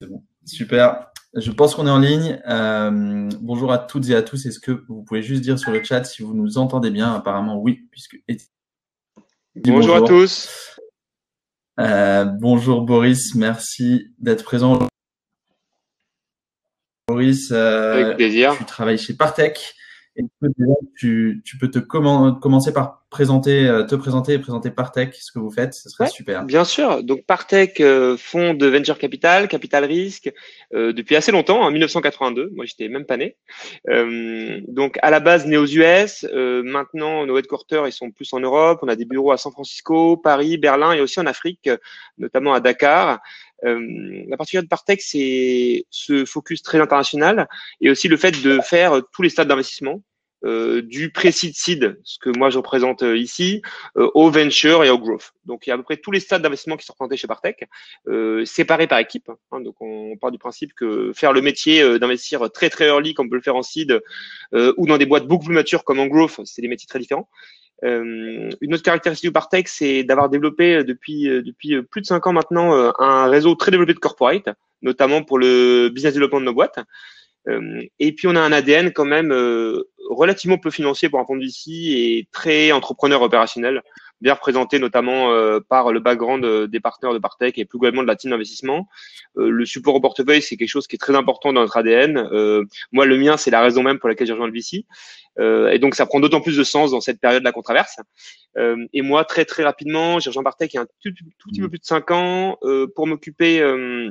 Bon. Super. Je pense qu'on est en ligne. Euh, bonjour à toutes et à tous. Est-ce que vous pouvez juste dire sur le chat si vous nous entendez bien? Apparemment, oui, puisque. Bonjour, à tous. Euh, bonjour Boris, merci d'être présent. Boris, euh, Avec plaisir. tu travailles chez Partech tu, tu peux te commencer par présenter, euh, te présenter et présenter Partech, ce que vous faites, ce serait super. Bien sûr. Donc Partech, euh, fonds de venture capital, capital risque, euh, depuis assez longtemps, en 1982. Moi, j'étais même pas né. Euh, donc à la base né aux US. Euh, maintenant, nos headquarters ils sont plus en Europe. On a des bureaux à San Francisco, Paris, Berlin et aussi en Afrique, notamment à Dakar. Euh, la particularité de Partech, c'est ce focus très international et aussi le fait de faire tous les stades d'investissement. Euh, du pré-seed seed, ce que moi je représente euh, ici, euh, au venture et au growth. Donc il y a à peu près tous les stades d'investissement qui sont représentés chez Partech, euh, séparés par équipe. Hein, donc on, part du principe que faire le métier d'investir très très early, comme on peut le faire en seed, ou dans des boîtes beaucoup plus matures comme en growth, c'est des métiers très différents. Euh, une autre caractéristique de Partech, c'est d'avoir développé depuis depuis plus de cinq ans maintenant un réseau très développé de corporate, notamment pour le business development de nos boîtes. Euh, et puis on a un ADN quand même euh, relativement peu financier pour un fonds d'ici et très entrepreneur opérationnel, bien représenté notamment euh, par le background des partenaires de Partech et plus globalement de la team d'investissement. le support au portefeuille, c'est quelque chose qui est très important dans notre ADN. moi, le mien, c'est la raison même pour laquelle j'ai rejoint le VC. et donc, ça prend d'autant plus de sens dans cette période de la controverse. et moi, très très rapidement, j'ai rejoint Partech il y a un tout, tout, petit peu plus de cinq ans pour m'occuper euh,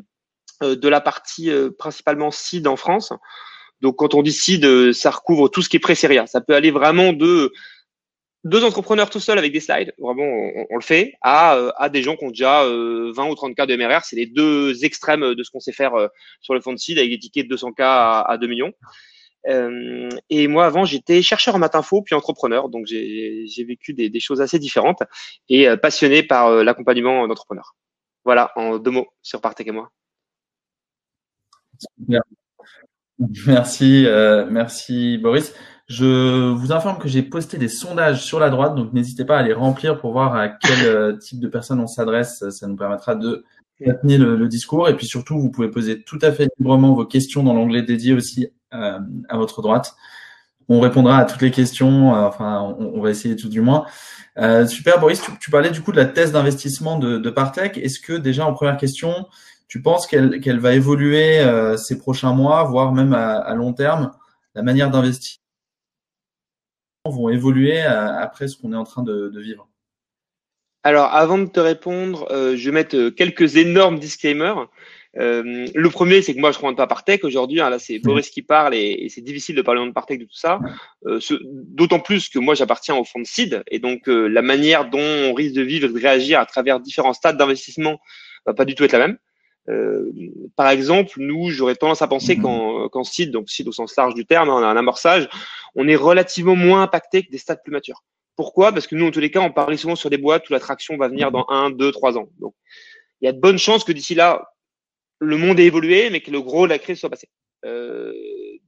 de la partie euh, principalement seed en France. Donc quand on dit seed, euh, ça recouvre tout ce qui est pré-série Ça peut aller vraiment de deux entrepreneurs tout seuls avec des slides, vraiment on, le fait, à, à des gens qui ont déjà 20 ou 30 cas de MRR. C'est les deux extrêmes de ce qu'on sait faire sur le fond de seed avec des tickets de 200 k à, 2 millions. et moi, avant, j'étais chercheur en maths-info, puis entrepreneur. Donc, j'ai vécu des, des, choses assez différentes et passionné par l'accompagnement d'entrepreneurs. Voilà, en deux mots sur Partech et moi. Merci, euh, merci Boris. Je vous informe que j'ai posté des sondages sur la droite, donc n'hésitez pas à les remplir pour voir à quel euh, type de personnes on s'adresse. Ça nous permettra de maintenir le, discours. Et puis surtout, vous pouvez poser tout à fait librement vos questions dans l'onglet dédié aussi euh, à votre droite. On répondra à toutes les questions. enfin, on, va essayer tout du moins. super, Boris. Tu, parlais du coup de la thèse d'investissement de, de Partech. Est-ce que déjà en première question, tu penses qu'elle va évoluer euh, ces prochains mois, voire même à, long terme, la manière d'investir? Vont évoluer euh, après ce qu'on est en train de, vivre? Alors, avant de te répondre, euh, je vais mettre quelques énormes disclaimers. le premier, c'est que moi, je ne rentre pas par tech aujourd'hui. Hein, là, c'est Boris qui parle et, c'est difficile de parler de par tech de tout ça. D'autant plus que moi, j'appartiens au fond de CID et donc la manière dont on risque de vivre et de réagir à travers différents stades d'investissement va pas du tout être la même. Euh, par exemple, nous, j'aurais tendance à penser mhm. qu'en site, donc site au sens large du terme, on a un amorçage, on est relativement moins impacté que des stades plus matures. Pourquoi? Parce que nous, en tous les cas, on parie souvent sur des boîtes où la traction va venir dans un, deux, trois ans. Donc, il y a de bonnes chances que d'ici là, le monde ait évolué, mais que le gros de la crise soit passé. Euh,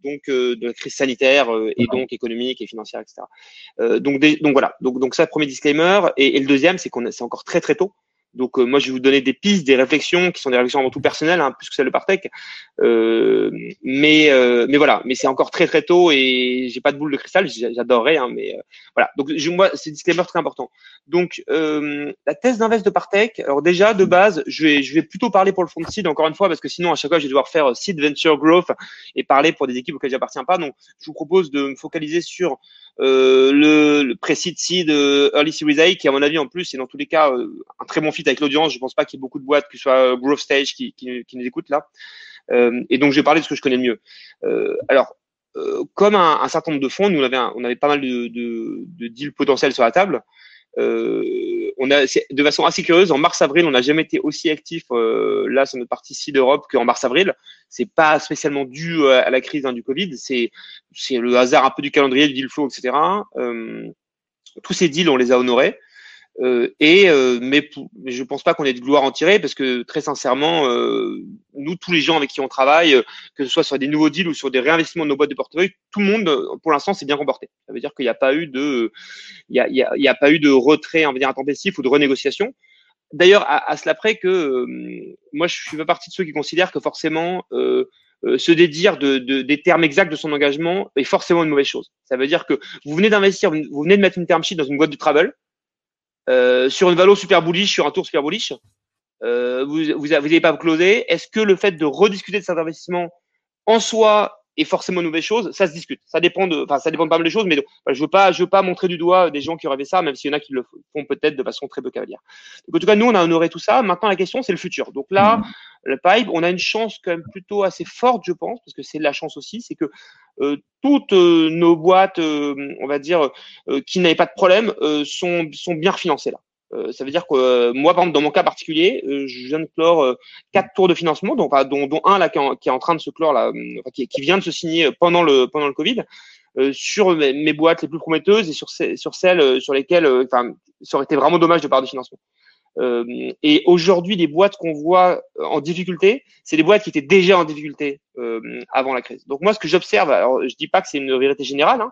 donc euh, de la crise sanitaire euh, et donc économique et financière, etc. Euh, donc, donc voilà. Donc, donc ça, premier disclaimer. Et, et le deuxième, c'est qu'on c'est encore très très tôt. Donc euh, moi, je vais vous donner des pistes, des réflexions qui sont des réflexions avant tout personnelles, hein, plus que celles de Partech. Euh, mais euh, mais voilà, mais c'est encore très très tôt et j'ai pas de boule de cristal. J'adorerais, hein, mais euh, voilà. Donc je, moi, c'est disclaimer très important. Donc la thèse d'invest de Partech. Alors déjà de base, je vais je vais plutôt parler pour le fond de seed encore une fois parce que sinon à chaque fois je vais devoir faire seed venture growth et parler pour des équipes auxquelles j'appartiens pas. Donc je vous propose de me focaliser sur euh, le, le pré-seed seed early series A qui à mon avis en plus est dans tous les cas un très bon avec l'audience. Je pense pas qu'il y ait beaucoup de boîtes, que ce soit Growth Stage, qui, qui, qui nous écoutent là. Euh, et donc, je vais parler de ce que je connais le mieux. Euh, alors, euh, comme un, un, certain nombre de fonds, nous on avait, on avait pas mal de, de, de deals potentiels sur la table. Euh, on a de façon assez curieuse en mars-avril, on n'a jamais été aussi actif euh, là sur notre partie ci d'Europe qu'en mars-avril. C'est pas spécialement dû à la crise hein, du Covid, c'est c'est le hasard un peu du calendrier, du deal flow, etc. Euh, tous ces deals, on les a honorés. Euh, et euh, mais, je pense pas qu'on ait de gloire en tirer parce que très sincèrement, euh, nous tous les gens avec qui on travaille, que ce soit sur des nouveaux deals ou sur des réinvestissements de nos boîtes de portefeuille, tout le monde pour l'instant s'est bien comporté. Ça veut dire qu'il n'y a pas eu de, il y a, a, pas eu de retrait, on va dire intempestif ou de renégociation. D'ailleurs, à, cela près que euh, moi, je suis pas partie de ceux qui considèrent que forcément euh, euh, se dédire de, de, des termes exacts de son engagement est forcément une mauvaise chose. Ça veut dire que vous venez d'investir, vous venez de mettre une term sheet dans une boîte de travel euh, sur une valo super bullish, sur un tour super bullish. Euh, vous vous n'avez pas closé. Est-ce que le fait de rediscuter de cet investissement en soi est forcément une mauvaise chose, ça se discute. Ça dépend de, enfin, ça dépend de pas mal de choses, mais je veux pas, je veux pas montrer du doigt des gens qui fait ça, même s'il y en a qui le font peut-être de façon très peu cavalière. Donc, en tout cas, nous, on a honoré tout ça. Maintenant, la question, c'est le futur. Donc là, mmh. le pipe, on a une chance quand même plutôt assez forte, je pense, parce que c'est de la chance aussi, c'est que euh, toutes euh, nos boîtes, euh, on va dire, qui n'avaient pas de problème, sont, sont bien refinancées là. Euh, ça veut dire que euh, moi, par exemple, dans mon cas particulier, euh, je viens de clore quatre tours de financement, dont, dont, dont un là qui est, en, train de se clore là, qui, qui, vient de se signer pendant le pendant le Covid, sur mes, mes, boîtes les plus prometteuses et sur, sur celles sur lesquelles, enfin, ça aurait été vraiment dommage de parler de financement. Euh, et aujourd'hui, les boîtes qu'on voit en difficulté, c'est des boîtes qui étaient déjà en difficulté euh, avant la crise. Donc moi, ce que j'observe, alors je dis pas que c'est une vérité générale, hein, euh,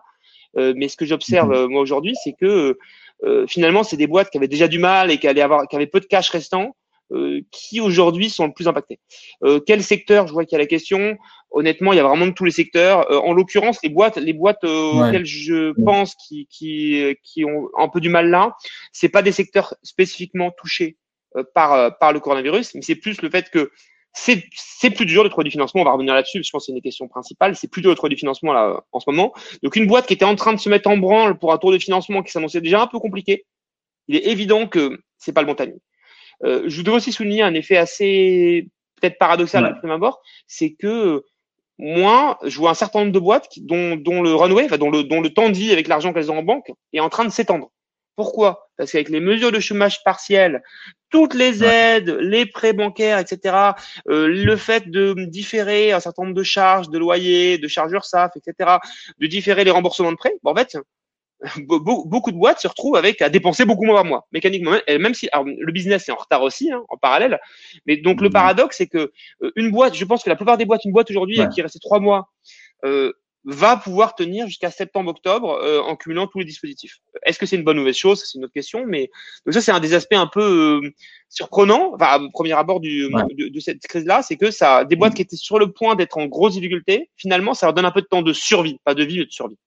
mais ce que j'observe mmh. moi aujourd'hui, c'est que euh, finalement, c'est des boîtes qui avaient déjà du mal et qui allaient avoir, qui avaient peu de cash restant, euh, qui aujourd'hui sont le plus impactés. Euh, quel secteur? Je vois qu'il y a la question. Honnêtement, il y a vraiment de tous les secteurs. en l'occurrence, les boîtes, les boîtes auxquelles je pense qui, qui, qui ont un peu du mal là, c'est pas des secteurs spécifiquement touchés par par le coronavirus, mais c'est plus le fait que c'est plus dur de trouver du financement. On va revenir là-dessus, je pense que c'est une question principale. C'est plus dur de trouver du financement là en ce moment. Donc une boîte qui était en train de se mettre en branle pour un tour de financement qui s'annonçait déjà un peu compliqué, il est évident que c'est pas le bon timing. Euh, je voudrais aussi souligner un effet assez peut-être paradoxal ouais. de prime abord, c'est que moi, je vois un certain nombre de boîtes dont, dont le runway, enfin, dont le, dont le temps de vie avec l'argent qu'elles ont en banque est en train de s'étendre. Pourquoi? Parce qu'avec les mesures de chômage partiel, toutes les aides, les prêts bancaires, etc., euh, le fait de différer un certain nombre de charges, de loyers, de charges URSAF, etc., de différer les remboursements de prêts, bon, en fait, beaucoup de boîtes se retrouvent avec à dépenser beaucoup moins par mois, mécaniquement. Même si le business est en retard aussi, hein, en parallèle. Mais donc le mmh. paradoxe, c'est que euh, une boîte, je pense que la plupart des boîtes, une boîte aujourd'hui qui reste trois mois, euh, va pouvoir tenir jusqu'à septembre-octobre euh, en cumulant tous les dispositifs. Est-ce que c'est une bonne ou mauvaise chose C'est une autre question, mais donc ça c'est un des aspects un peu euh, surprenants, enfin au premier abord du, de, de, cette crise-là, c'est que ça, des boîtes qui étaient sur le point d'être en grosse difficulté, finalement ça leur donne un peu de temps de survie, pas de vie mais de survie.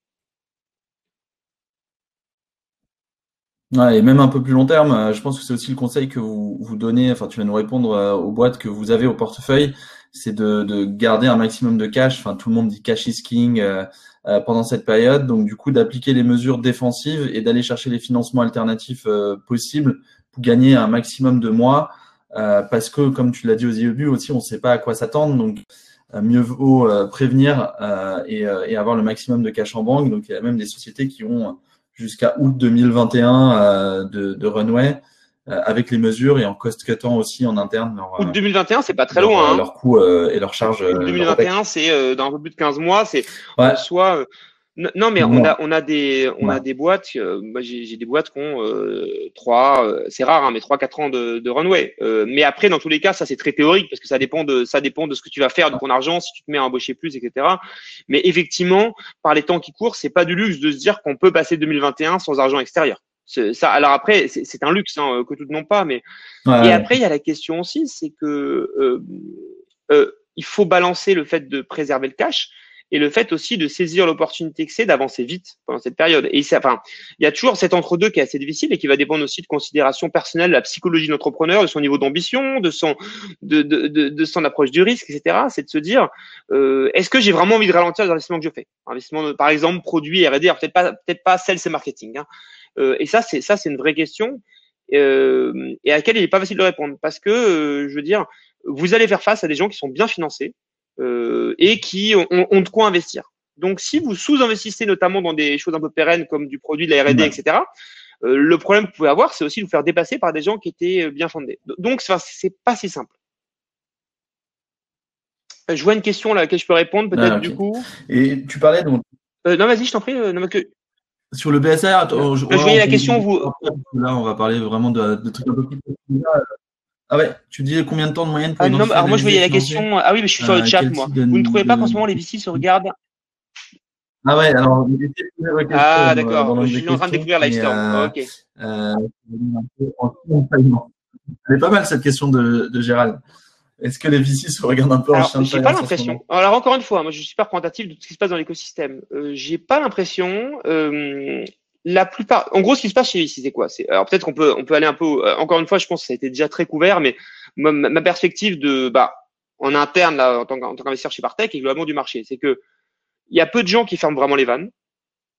Ouais, et même un peu plus long terme, euh, je pense que c'est aussi le conseil que vous, vous donnez, enfin tu vas nous répondre aux boîtes que vous avez au portefeuille, c'est de, de, garder un maximum de cash. Enfin, tout le monde dit cash is king euh, euh, pendant cette période. Donc, du coup, d'appliquer les mesures défensives et d'aller chercher les financements alternatifs euh, possibles pour gagner un maximum de mois. parce que, comme tu l'as dit au début aussi, on ne sait pas à quoi s'attendre. Donc, mieux vaut prévenir et, avoir le maximum de cash en banque. Donc, il y a même des sociétés qui ont jusqu'à août 2021 de, de runway. Euh, avec les mesures et en cost-cutant aussi en interne. Leur, Août 2021, c'est pas très loin. Hein. Leur coût euh, et leur charge. Août 2021, c'est dans un peu plus de 15 mois. C'est ouais. soit non, mais on a, on a des, on a des boîtes. Euh, moi, j'ai des boîtes qui ont euh, trois, c'est rare, hein, mais trois, quatre ans de, de runway. Euh, mais après, dans tous les cas, ça c'est très théorique parce que ça dépend de, ça dépend de ce que tu vas faire de ton argent, si tu te mets à embaucher plus, etc. Mais effectivement, par les temps qui courent, c'est pas du luxe de se dire qu'on peut passer 2021 sans argent extérieur. Ça, alors après, c'est un luxe hein, que tout le monde pas, mais ouais. et après il y a la question aussi, c'est que euh, euh, il faut balancer le fait de préserver le cash et le fait aussi de saisir l'opportunité que c'est d'avancer vite pendant cette période. Et ça, enfin, il y a toujours cet entre-deux qui est assez difficile et qui va dépendre aussi de considérations personnelles, de la psychologie de l'entrepreneur, de son niveau d'ambition, de son, de, de, de, de, son approche du risque, etc. C'est de se dire, euh, est-ce que j'ai vraiment envie de ralentir les investissements que je fais? Investissement, par exemple, produits R&D, peut-être pas, peut-être pas sales et marketing. Hein. Euh, et ça, c'est ça, c'est une vraie question euh, et à laquelle il n'est pas facile de répondre parce que, euh, je veux dire, vous allez faire face à des gens qui sont bien financés euh, et qui ont, ont, de quoi investir. Donc, si vous sous-investissez notamment dans des choses un peu pérennes comme du produit de la R&D, etc., euh, le problème que vous pouvez avoir, c'est aussi de vous faire dépasser par des gens qui étaient bien fondés. Donc, c'est pas si simple. Je vois une question là à laquelle je peux répondre peut-être ah, okay. du coup. Et tu parlais donc. Euh, non, vas-y, je t'en prie. non, que... Sur le BSR, attends, je, je voyais la question, vous. Là, on va parler vraiment de, de trucs un peu plus. Ah ouais, tu dis combien de temps de moyenne pour ah, non, Alors moi, je voyais la question. Ah oui, mais je suis sur le chat, moi. Vous ne trouvez pas qu'en ce moment, les VC se regardent ah ouais, alors. Ah d'accord, je suis en train de découvrir Lifestore. Euh, ok. Euh, Elle est pas mal cette question de Gérald. Est-ce que les VC se regardent un peu Alors, en chien de j'ai pas l'impression. Alors encore une fois, moi je suis super représentatif de tout ce qui se passe dans l'écosystème. Euh, j'ai pas l'impression. euh, la plupart, en gros, ce qui se passe chez VC, c'est quoi? C'est alors peut-être qu'on peut on peut aller un peu. euh, encore une fois, je pense que ça a été déjà très couvert, mais ma, ma- perspective de bah en interne là en tant qu'investisseur chez Partech et globalement du marché, c'est que il y a peu de gens qui ferment vraiment les vannes.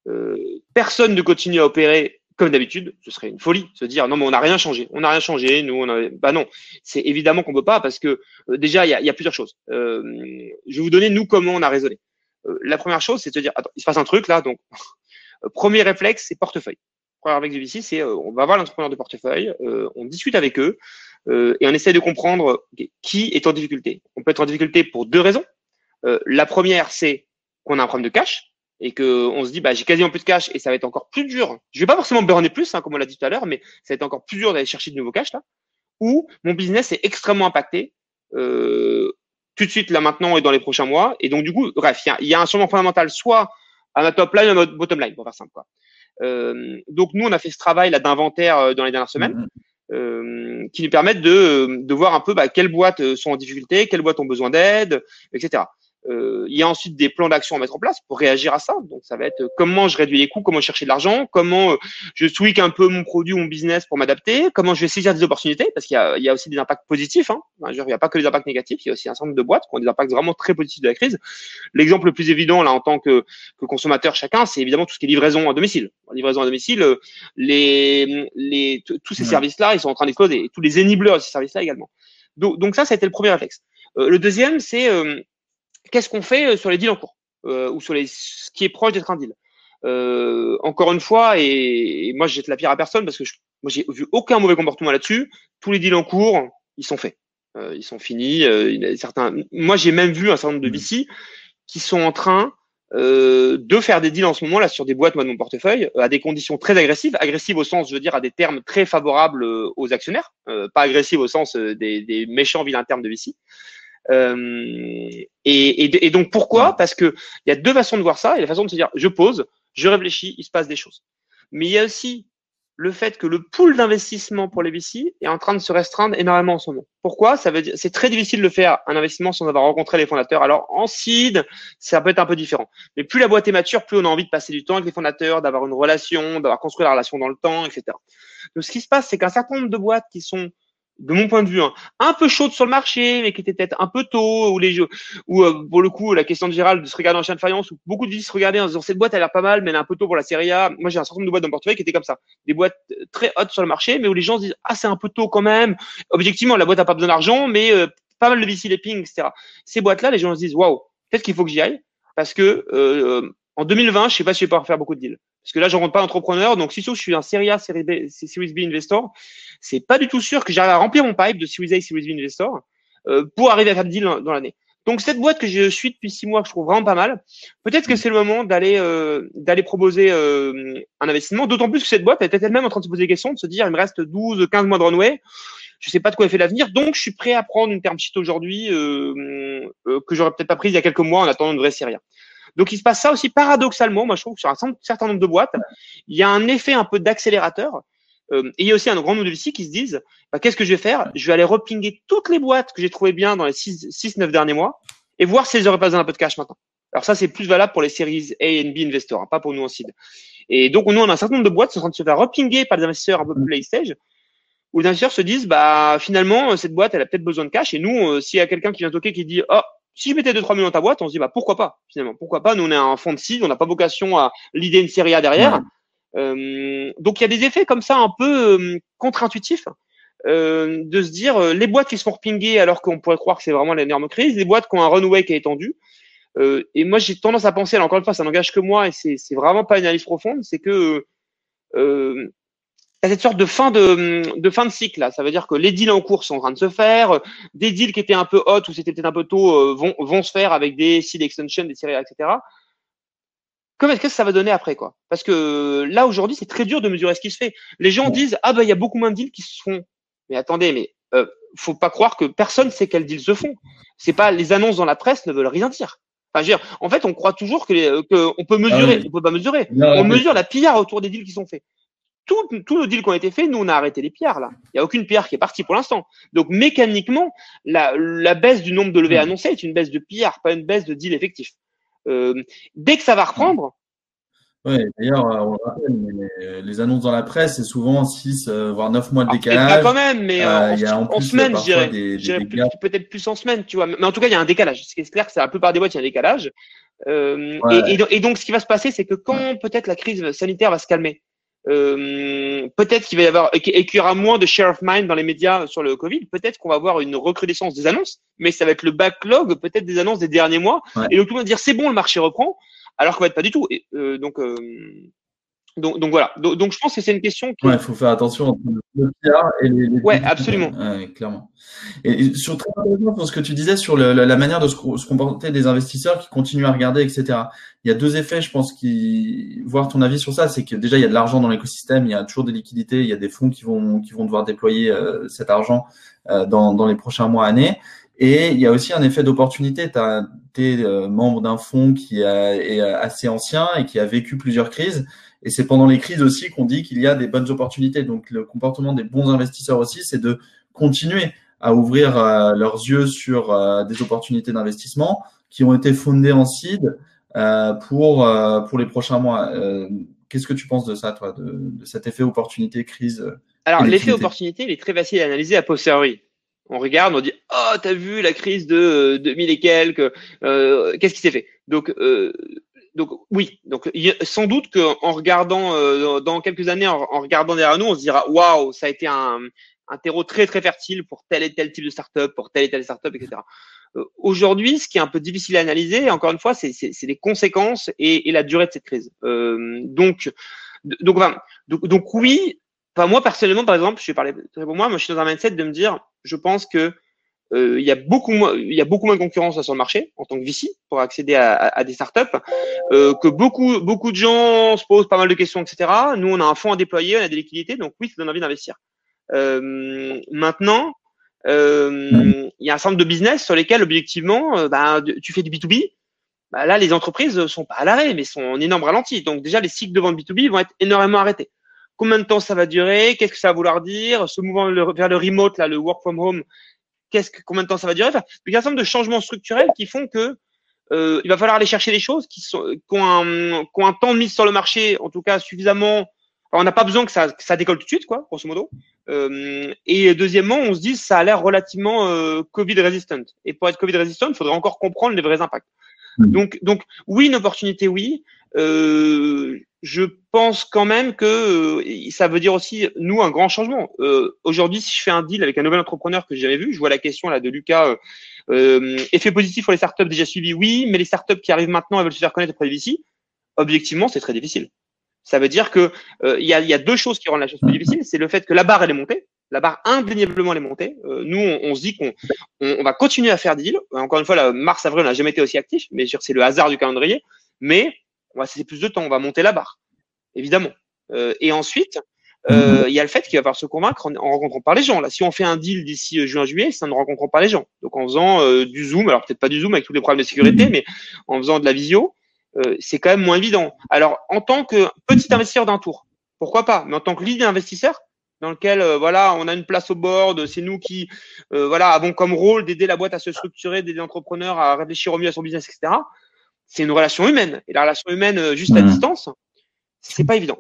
Euh, personne ne continue à opérer comme d'habitude. Ce serait une folie se dire non mais on n'a rien changé, on n'a rien changé. Nous on a... bah non, c'est évidemment qu'on peut pas parce que euh, déjà il y a, y a plusieurs choses. Euh, je vais vous donner nous comment on a raisonné. Euh, la première chose c'est de se dire attends il se passe un truc là donc euh, premier réflexe c'est portefeuille. Premier réflexe du VC c'est euh, on va voir l'entrepreneur de portefeuille, euh, on discute avec eux et on essaie de comprendre qui est en difficulté. On peut être en difficulté pour deux raisons. La première c'est qu'on a un problème de cash et que on se dit bah j'ai quasiment plus de cash et ça va être encore plus dur. Je vais pas forcément burner plus hein, comme on l'a dit tout à l'heure, mais ça va être encore plus dur d'aller chercher de nouveaux cash là. Ou mon business est extrêmement impacté euh, tout de suite là maintenant et dans les prochains mois. Et donc du coup, bref, il y a, y a un changement fondamental soit à ma top line, à notre bottom line, pour faire simple quoi. Euh, donc nous on a fait ce travail là d'inventaire euh, dans les dernières semaines Mhm. euh, qui nous permettent de, de voir un peu bah, quelles boîtes euh, sont en difficulté, quelles boîtes ont besoin d'aide, etc. Euh, il y a ensuite des plans d'action à mettre en place pour réagir à ça. Donc ça va être euh, comment je réduis les coûts, comment chercher de l'argent, comment euh, je tweak un peu mon produit ou mon business pour m'adapter, comment je vais saisir des opportunités, parce qu'il y a, il y a aussi des impacts positifs. Hein. Enfin, je veux dire, il n'y a pas que les impacts négatifs, il y a aussi un certain nombre de boîtes qui ont des impacts vraiment très positifs de la crise. L'exemple le plus évident là en tant que, que consommateur chacun, c'est évidemment tout ce qui est livraison à domicile. En livraison à domicile, euh, les, les, tous ces Ouais. services-là, ils sont en train d'exploser. Et tous les énibleurs de ces services-là également. Donc, donc ça, ça a été le premier réflexe. Euh, le deuxième, c'est euh, qu'est-ce qu'on fait euh, sur les deals en cours euh, ou sur les, ce qui est proche d'être un deal. Euh, encore une fois, et, et moi je jette la pierre à personne parce que je, moi j'ai vu aucun mauvais comportement là-dessus. Tous les deals en cours, ils sont faits, Euh, ils sont finis. Euh, il y a certains, moi j'ai même vu un certain nombre de Mhm. VC qui sont en train euh, de faire des deals en ce moment là sur des boîtes moi de mon portefeuille à des conditions très agressives, agressives au sens je veux dire à des termes très favorables aux actionnaires, euh, pas agressives au sens des, des méchants vilains termes de VC. Euh, et, et, et donc pourquoi? Parce que il y a deux façons de voir ça. Il y a la façon de se dire je pose, je réfléchis, il se passe des choses. Mais il y a aussi le fait que le pool d'investissement pour les VC est en train de se restreindre énormément en ce moment. Pourquoi? Ça veut dire c'est très difficile de faire un investissement sans avoir rencontré les fondateurs. Alors en seed, ça peut être un peu différent. Mais plus la boîte est mature, plus on a envie de passer du temps avec les fondateurs, d'avoir une relation, d'avoir construit la relation dans le temps, etc. Donc ce qui se passe, c'est qu'un certain nombre de boîtes qui sont de mon point de vue, hein, un peu chaudes sur le marché, mais qui étaient peut-être un peu tôt, ou les jeux, ou euh, pour le coup, la question de Gérald de se regarder en chien de faïence, où beaucoup de vie se regardaient en disant cette boîte a l'air pas mal, mais elle est un peu tôt pour la série A. Moi, j'ai un certain nombre de boîtes dans le portefeuille qui étaient comme ça, des boîtes euh, très hautes sur le marché, mais où les gens se disent ah c'est un peu tôt quand même. Objectivement, la boîte a pas besoin d'argent, mais euh, pas mal de VC lapping, etc. Ces boîtes-là, les gens se disent waouh, peut-être qu'il faut que j'y aille, parce que euh, en 2020, je sais pas si je vais pouvoir faire beaucoup de deals. Parce que là, je rencontre pas d'entrepreneur. Donc, si je suis un Serie A, Serie B, Series B investor, c'est pas du tout sûr que j'arrive à remplir mon pipe de Series A, Series B investor euh, pour arriver à faire des deals dans, l'année. Donc, cette boîte que je suis depuis six mois, que je trouve vraiment pas mal, peut-être que c'est le moment d'aller euh, d'aller proposer euh, un investissement. D'autant plus que cette boîte elle était elle-même en train de se poser des questions, de se dire, il me reste 12, 15 mois de runway. Je sais pas de quoi est fait l'avenir, donc je suis prêt à prendre une term sheet aujourd'hui euh, euh, que j'aurais peut-être pas prise il y a quelques mois en attendant une vraie série. Donc il se passe ça aussi paradoxalement. Moi je trouve sur un certain nombre de boîtes, il y a un effet un peu d'accélérateur. Euh, et il y a aussi un grand nombre de VC qui se disent bah, qu'est-ce que je vais faire? Je vais aller repinguer toutes les boîtes que j'ai trouvées bien dans les 6-9 derniers mois et voir si elles auraient pas besoin d'un peu de cash maintenant. Alors ça c'est plus valable pour les séries A et B investors, hein, pas pour nous en seed. Et donc nous on a un certain nombre de boîtes qui sont en train de se faire repinguer par des investisseurs un peu plus stage où les investisseurs se disent bah finalement cette boîte elle a peut-être besoin de cash et nous euh, s'il y a quelqu'un qui vient toquer qui dit oh si je mettais 2-3 millions dans ta boîte, on se dit bah pourquoi pas finalement pourquoi pas nous on est un fonds de seed, on n'a pas vocation à l'idée une série A derrière. Euh, donc il y a des effets comme ça un peu euh, contre-intuitifs euh, de se dire les boîtes qui se font repinguer alors qu'on pourrait croire que c'est vraiment l'énorme crise, les boîtes qui ont un runway qui est étendu. et moi j'ai tendance à penser, alors encore une fois ça n'engage que moi et c'est c'est vraiment pas une analyse profonde, c'est que euh, à cette sorte de fin de, de fin de cycle là. Ça veut dire que les deals en cours sont en train de se faire, des deals qui étaient un peu hot ou c'était peut-être un peu tôt euh, vont, vont se faire avec des seed extension, des séries, etc. Comment est-ce que ça va donner après quoi? Parce que là aujourd'hui c'est très dur de mesurer ce qui se fait. Les gens disent ah ben il y a beaucoup moins de deals qui se font. Mais attendez, mais euh, faut pas croire que personne sait quels deals se font. C'est pas les annonces dans la presse ne veulent rien dire. Enfin, je veux dire, en fait, on croit toujours que, les, que on peut mesurer, ah oui. on peut pas mesurer. Non, on mesure la pillard autour des deals qui sont faits. Tous nos deals qui ont été faits, nous, on a arrêté les pierres, là. Il n'y a aucune pierre qui est partie pour l'instant. Donc, mécaniquement, la, la, baisse du nombre de levées annoncées est une baisse de pierres, pas une baisse de deals effectifs. Euh, dès que ça va reprendre, oui, d'ailleurs, euh, on le rappelle, mais les annonces dans la presse, c'est souvent 6, euh, voire 9 mois de ah, décalage. Pas quand même, mais euh, y a en, semaine, je dirais. Peut-être plus en semaine, tu vois. Mais en tout cas, il y a un décalage. C'est clair que c'est la plupart des boîtes, il y a un décalage. Euh, et, et, donc, ce qui va se passer, c'est que quand peut-être la crise sanitaire va se calmer, euh, peut-être qu'il va y avoir et qu'il y aura moins de share of mind dans les médias sur le Covid. Peut-être qu'on va avoir une recrudescence des annonces, mais ça va être le backlog peut-être des annonces des derniers mois. Et donc tout le monde va dire c'est bon, le marché reprend alors qu'en fait pas du tout. Et, euh, donc, euh, donc, donc voilà. Donc, donc, je pense que c'est une question. Qui... Ouais, il faut faire attention entre le PR et les. les ouais, absolument. Ouais, clairement. Et, sur très intéressant ce que tu disais sur le, la, manière de se, se, comporter des investisseurs qui continuent à regarder, etc. Il y a deux effets, je pense, qui voir ton avis sur ça, c'est que déjà il y a de l'argent dans l'écosystème, il y a toujours des liquidités, il y a des fonds qui vont qui vont devoir déployer euh, cet argent euh, dans dans les prochains mois, années. Et il y a aussi un effet d'opportunité. Tu es euh, membre d'un fonds qui est assez ancien et qui a vécu plusieurs crises. Et c'est pendant les crises aussi qu'on dit qu'il y a des bonnes opportunités. Donc le comportement des bons investisseurs aussi, c'est de continuer à ouvrir euh, leurs yeux sur euh, des opportunités d'investissement qui ont été fondées en seed pour pour les prochains mois. Qu'est-ce que tu penses de ça, toi, de, de cet effet opportunité crise Alors l'effet opportunité, il est très facile à analyser à posteriori on regarde, on dit oh t'as vu la crise de 2000 et quelques, euh, qu'est-ce qui s'est fait? Donc euh, donc oui, donc sans doute qu'en regardant euh, dans quelques années, en, regardant derrière nous, on se dira waouh, ça a été un, un terreau très très fertile pour tel et tel type de startup, pour telle et telle startup, etc. Aujourd'hui, ce qui est un peu difficile à analyser, encore une fois, c'est les conséquences et, et, la durée de cette crise. donc donc, enfin, donc, oui, Enfin, moi, personnellement, par exemple, je vais parler pour moi, moi, je suis dans un mindset de me dire, je pense que euh, il y a beaucoup moins, il y a beaucoup moins de concurrence sur le marché en tant que VC pour accéder à, à, des startups, euh, que beaucoup, beaucoup de gens se posent pas mal de questions, etc. Nous, on a un fonds à déployer, on a des liquidités, donc oui, ça donne envie d'investir. Euh, maintenant, euh, il y a un nombre de business sur lesquels, objectivement, euh, bah, tu fais du B2B. Bah, là, les entreprises sont pas à l'arrêt, mais sont en énorme ralenti. Donc déjà, les cycles de vente B2B vont être énormément arrêtés combien de temps ça va durer, qu'est-ce que ça va vouloir dire, ce mouvement vers le remote, là, le work from home, qu'est-ce que, combien de temps ça va durer. Enfin, il y a un certain nombre de changements structurels qui font que euh, il va falloir aller chercher des choses qui, sont, qui, ont un, qui ont un temps de mise sur le marché, en tout cas suffisamment. on n'a pas besoin que ça, que ça décolle tout de suite, quoi, grosso modo. Euh, et deuxièmement, on se dit ça a l'air relativement euh, Covid resistant. Et pour être Covid resistant, il faudrait encore comprendre les vrais impacts. Mmh. Donc, donc oui, une opportunité, oui. Euh, je pense quand même que euh, ça veut dire aussi nous un grand changement. Euh, Aujourd'hui, si je fais un deal avec un nouvel entrepreneur que j'ai jamais vu, je vois la question là de Lucas. Euh, euh, effet positif pour les startups déjà suivis, oui, mais les startups qui arrivent maintenant, elles veulent se faire connaître auprès des. Objectivement, c'est très difficile. Ça veut dire que euh, il y, a, y, a, deux choses qui rendent la chose plus difficile. C'est le fait que la barre elle est montée. La barre indéniablement elle est montée. nous, on, se dit qu'on on, va continuer à faire deal. Encore une fois, là, mars avril, on n'a jamais été aussi actif, mais c'est le hasard du calendrier. Mais on va cesser plus de temps, on va monter la barre, évidemment. Euh, et ensuite, euh, il y a le fait qu'il va falloir se convaincre en, rencontrant pas les gens. Là, si on fait un deal d'ici euh, juin-juillet, ça ne rencontrons pas les gens. Donc en faisant euh, du zoom, alors peut-être pas du zoom avec tous les problèmes de sécurité, mais en faisant de la visio, c'est quand même moins évident. Alors en tant que petit investisseur d'un tour, pourquoi pas? Mais en tant que lead investisseur, dans lequel voilà, on a une place au board, c'est nous qui voilà avons comme rôle d'aider la boîte à se structurer, d'aider l'entrepreneur à réfléchir au mieux à son business, etc c'est une relation humaine. Et la relation humaine euh, juste à mmh. distance, c'est pas évident.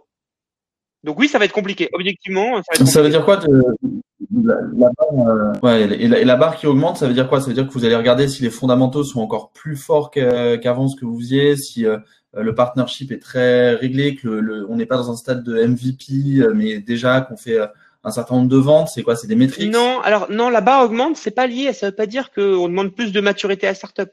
Donc oui, ça va être compliqué. Objectivement, ça, va être ça veut dire quoi la, barre, euh, ouais, et, la, barre qui augmente, ça veut dire quoi? Ça veut dire que vous allez regarder si les fondamentaux sont encore plus forts qu'avant ce que vous faisiez, si euh, le partnership est très réglé, que le, on n'est pas dans un stade de MVP, mais déjà qu'on fait un certain nombre de ventes. C'est quoi? C'est des métriques? Non, alors non, la barre augmente, c'est pas lié. Ça veut pas dire qu'on demande plus de maturité à la startup.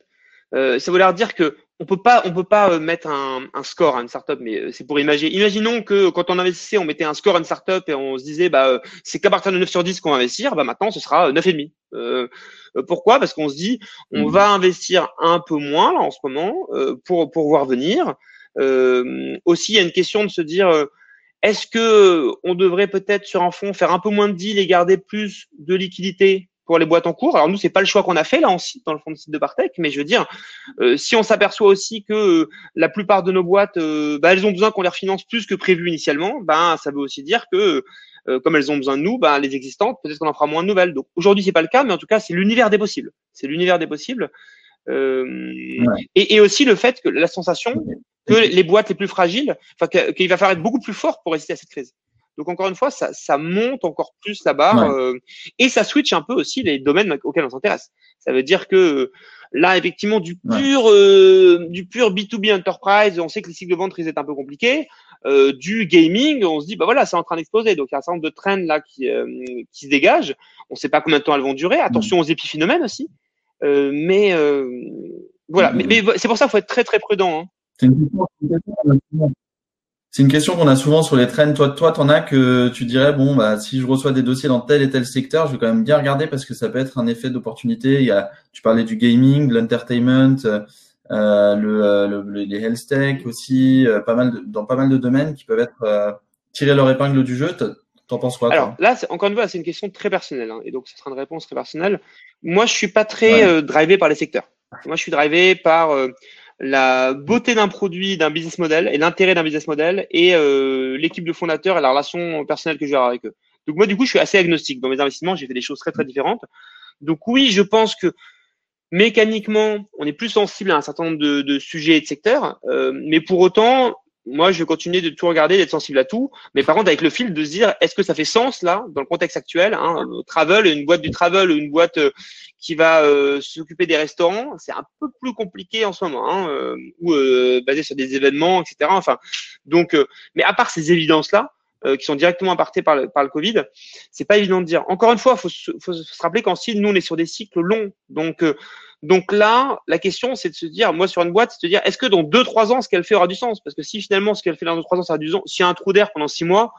Euh, ça veut dire que on peut pas, on peut pas euh, mettre un, un, score à une startup, mais euh, c'est pour imaginer. Imaginons que quand on investissait, on mettait un score à une startup et on se disait, bah, euh, c'est qu'à partir de 9 sur 10 qu'on va investir, bah, maintenant, ce sera 9,5. Euh, pourquoi? Parce qu'on se dit, on mmh. va investir un peu moins, là, en ce moment, pour, pour voir venir. aussi, il y a une question de se dire, est-ce que on devrait peut-être sur un fonds faire un peu moins de deals et garder plus de liquidité pour les boîtes en cours. Alors nous, c'est pas le choix qu'on a fait là en site dans le fond de site de Partech, mais je veux dire, euh, si on s'aperçoit aussi que euh, la plupart de nos boîtes, euh, bah, elles ont besoin qu'on les refinance plus que prévu initialement, ben ça veut aussi dire que comme elles ont besoin de nous, ben, les existantes, peut-être qu'on en fera moins de nouvelles. Donc aujourd'hui, c'est pas le cas, mais en tout cas, c'est l'univers des possibles. C'est l'univers des possibles. Et, et, aussi le fait que la sensation que les boîtes les plus fragiles, enfin qu'il va falloir être beaucoup plus fort pour résister à cette crise. Donc encore une fois, ça, ça monte encore plus la barre euh, et ça switch un peu aussi les domaines auxquels on s'intéresse. Ça veut dire que là, effectivement, du pur euh, du pur B2B enterprise, on sait que les cycles de vente risquent d'être un peu compliqués. Euh, du gaming, on se dit bah voilà, c'est en train d'exploser. Donc il y a un certain nombre de trends là qui euh, qui se dégagent. On ne sait pas combien de temps elles vont durer. Attention aux épiphénomènes aussi. Euh, mais voilà, mais, mais c'est pour ça qu'il faut être très très prudent. Hein. C'est une question qu'on a souvent sur les trends. Toi, toi, t'en as que tu dirais bon, bah, si je reçois des dossiers dans tel et tel secteur, je vais quand même bien regarder parce que ça peut être un effet d'opportunité. Il y a, tu parlais du gaming, de l'entertainment, euh, le, euh, le, les health tech aussi, euh, pas mal de, dans pas mal de domaines qui peuvent être euh, tirer leur épingle du jeu. T'en penses quoi Alors là, encore une fois, c'est une question très personnelle, hein, et donc ce sera une réponse très personnelle. Moi, je suis pas très drivé par les secteurs. Moi, je suis drivé par la beauté d'un produit, d'un business model et l'intérêt d'un business model et euh, l'équipe de fondateurs et la relation personnelle que avoir avec eux. Donc moi, du coup, je suis assez agnostique. Dans mes investissements, j'ai fait des choses très, très différentes. Donc oui, je pense que mécaniquement, on est plus sensible à un certain nombre de, de sujets et de secteurs. Euh, mais pour autant, moi, je continuer de tout regarder, d'être sensible à tout. Mais par contre, avec le fil de se dire, est-ce que ça fait sens là, dans le contexte actuel, hein, travel, une boîte du travel, une boîte euh, qui va euh, s'occuper des restaurants, c'est un peu plus compliqué en ce moment, hein, euh, ou basé sur des événements, etc. Enfin, donc, mais à part ces évidences là. qui sont directement impactées par le, par le Covid, c'est pas évident de dire. Encore une fois, faut, faut se rappeler qu'en Chine, nous, on est sur des cycles longs. Donc, donc là, la question, c'est de se dire, moi, sur une boîte, c'est de dire, est-ce que dans deux, trois ans, ce qu'elle fait aura du sens? Parce que si finalement, ce qu'elle fait dans deux, trois ans, ça a du sens, s'il y a un trou d'air pendant six mois,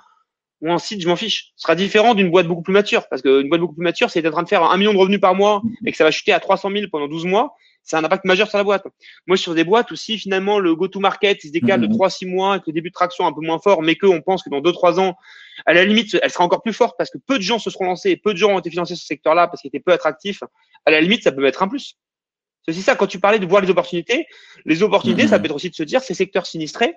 ou un site, je m'en fiche. Ce sera différent d'une boîte beaucoup plus mature. Parce qu'une boîte beaucoup plus mature, c'est en train de faire un million de revenus par mois et que ça va chuter à 300 000 pendant 12 mois. C'est un impact majeur sur la boîte. Moi, sur des boîtes où si finalement le go-to-market il se décale de 3-6 mhm. mois et que le début de traction est un peu moins fort, mais qu'on pense que dans 2-3 ans, à la limite, elle sera encore plus forte parce que peu de gens se seront lancés et peu de gens ont été financés sur ce secteur-là parce qu'il était peu attractif. À la limite, ça peut mettre un plus. C'est aussi ça, quand tu parlais de voir les opportunités, les opportunités, ça mhm. peut être aussi de se dire, ces secteurs sinistrés,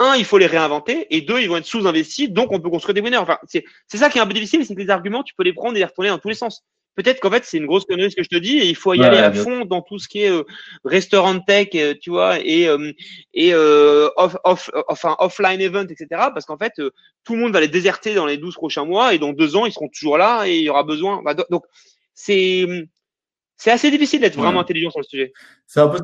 un, il faut les réinventer, et deux, ils vont être sous-investis, donc on peut construire des winners. Enfin, c'est ça qui est un peu difficile, c'est que les arguments, tu peux les prendre et les retourner dans tous les sens. Peut-être qu'en fait, c'est une grosse connerie ce que je te dis, et il faut y aller à fond dans tout ce qui est euh, restaurant tech, euh, tu vois, et, euh, et off, off, enfin, offline event, etc. Parce qu'en fait, tout le monde va les déserter dans les 12 prochains mois, et dans deux ans, ils seront toujours là, et il y aura besoin. Bah, donc, c'est c'est assez difficile d'être vraiment intelligent sur le sujet. C'est peu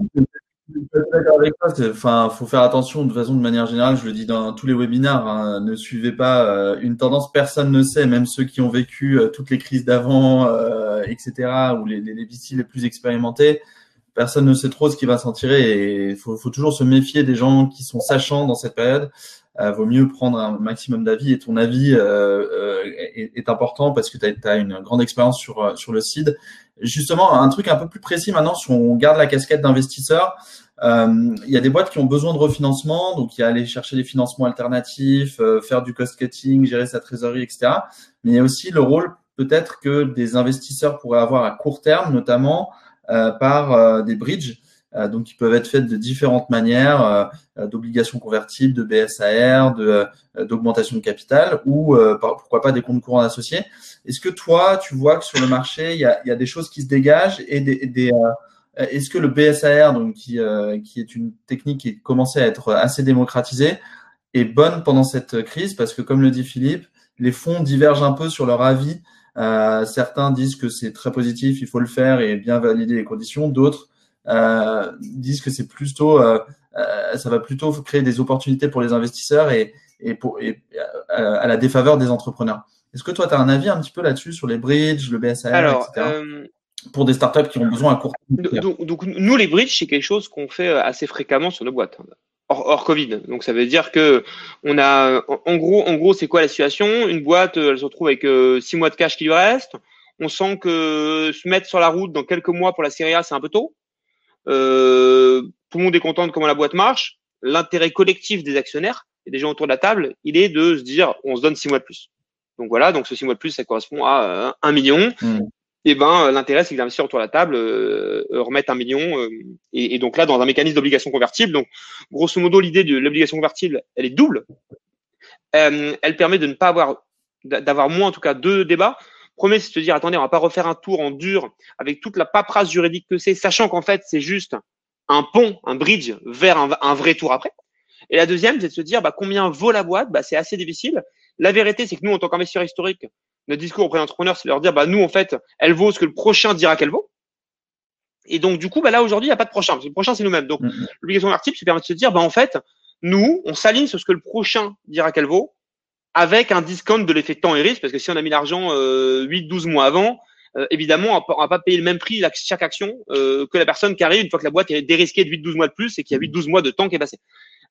Enfin, faut faire attention de toute façon, de manière générale. Je le dis dans tous les webinaires. Hein, ne suivez pas euh, une tendance. Personne ne sait, même ceux qui ont vécu euh, toutes les crises d'avant, euh, etc., ou les, les, les VC les plus expérimentés. Personne ne sait trop ce qui va s'en tirer. Et il faut, faut, toujours se méfier des gens qui sont sachants dans cette période. Vaut mieux prendre un maximum d'avis. Et ton avis est, est, important parce que tu as, une grande expérience sur sur le CID justement un truc un peu plus précis maintenant, si on garde la casquette d'investisseur, euh, il y a des boîtes qui ont besoin de refinancement, donc il y a aller chercher des financements alternatifs, euh, faire du cost cutting, gérer sa trésorerie, etc. Mais il y a aussi le rôle peut-être que des investisseurs pourraient avoir à court terme, notamment euh, par euh, des bridges. Euh, donc, qui peuvent être faits de différentes manières, d'obligations convertibles, de BSAR, de d'augmentation de capital, ou pourquoi pas des comptes courants associés. Est-ce que toi, tu vois que sur le marché, il y a, il y a des choses qui se dégagent et des, des euh, est-ce que le BSAR, donc qui, euh, qui est une technique qui commençait à être assez démocratisée, est bonne pendant cette crise? Parce que comme le dit Philippe, les fonds divergent un peu sur leur avis. Euh, certains disent que c'est très positif, il faut le faire et bien valider les conditions. D'autres euh, disent que c'est plutôt, euh, ça va plutôt créer des opportunités pour les investisseurs et, et, pour, et à la défaveur des entrepreneurs. Est-ce que toi, tu as un avis un petit peu là-dessus sur les bridges, le BSAR, Alors, etc. Euh, pour des startups qui ont besoin à court terme donc, donc, nous, les bridges, c'est quelque chose qu'on fait euh, assez fréquemment sur nos boîtes. Hors, hors, Covid. Donc ça veut dire que on a, en gros, en gros, c'est quoi la situation? Une boîte, elle se retrouve avec euh, six mois de cash qui lui reste. On sent que se mettre sur la route dans quelques mois pour la série A, c'est un peu tôt. Euh, tout le monde est content de comment la boîte marche. L'intérêt collectif des actionnaires et des gens autour de la table, il est de se dire, on se donne six mois de plus. Donc voilà, donc ce six mois de plus, ça correspond à euh, un million. Hmm. eh ben l'intérêt c'est que l'investisseur autour de la table euh, remette un million et, et, donc là dans un mécanisme d'obligation convertible. Donc grosso modo l'idée de l'obligation convertible elle est double. elle permet de ne pas avoir d'avoir moins en tout cas deux débats. Premier, c'est de se dire, attendez, on va pas refaire un tour en dur avec toute la paperasse juridique que c'est, sachant qu'en fait, c'est juste un pont, un bridge vers un, vrai tour après. Et la deuxième, c'est de se dire, bah, combien vaut la boîte? Bah, C'est assez difficile. La vérité, c'est que nous, en tant qu'investisseurs historiques, notre discours auprès d'entrepreneurs, c'est de leur dire, bah, nous, en fait, elle vaut ce que le prochain dira qu'elle vaut. Et donc, du coup, bah, là, aujourd'hui, il n'y a pas de prochain. le prochain, c'est nous-mêmes. Donc, mm-hmm. l'obligation convertible, ça permet de se dire, bah, en fait, nous, on s'aligne sur ce que le prochain dira qu'elle vaut avec un discount de l'effet temps et risque, parce que si on a mis l'argent euh, 8-12 mois avant, euh, évidemment, on va pas payer le même prix chaque action euh, que la personne qui arrive une fois que la boîte est dérisquée de 8-12 mois de plus et qu'il y a 8-12 mois de temps qui est passé.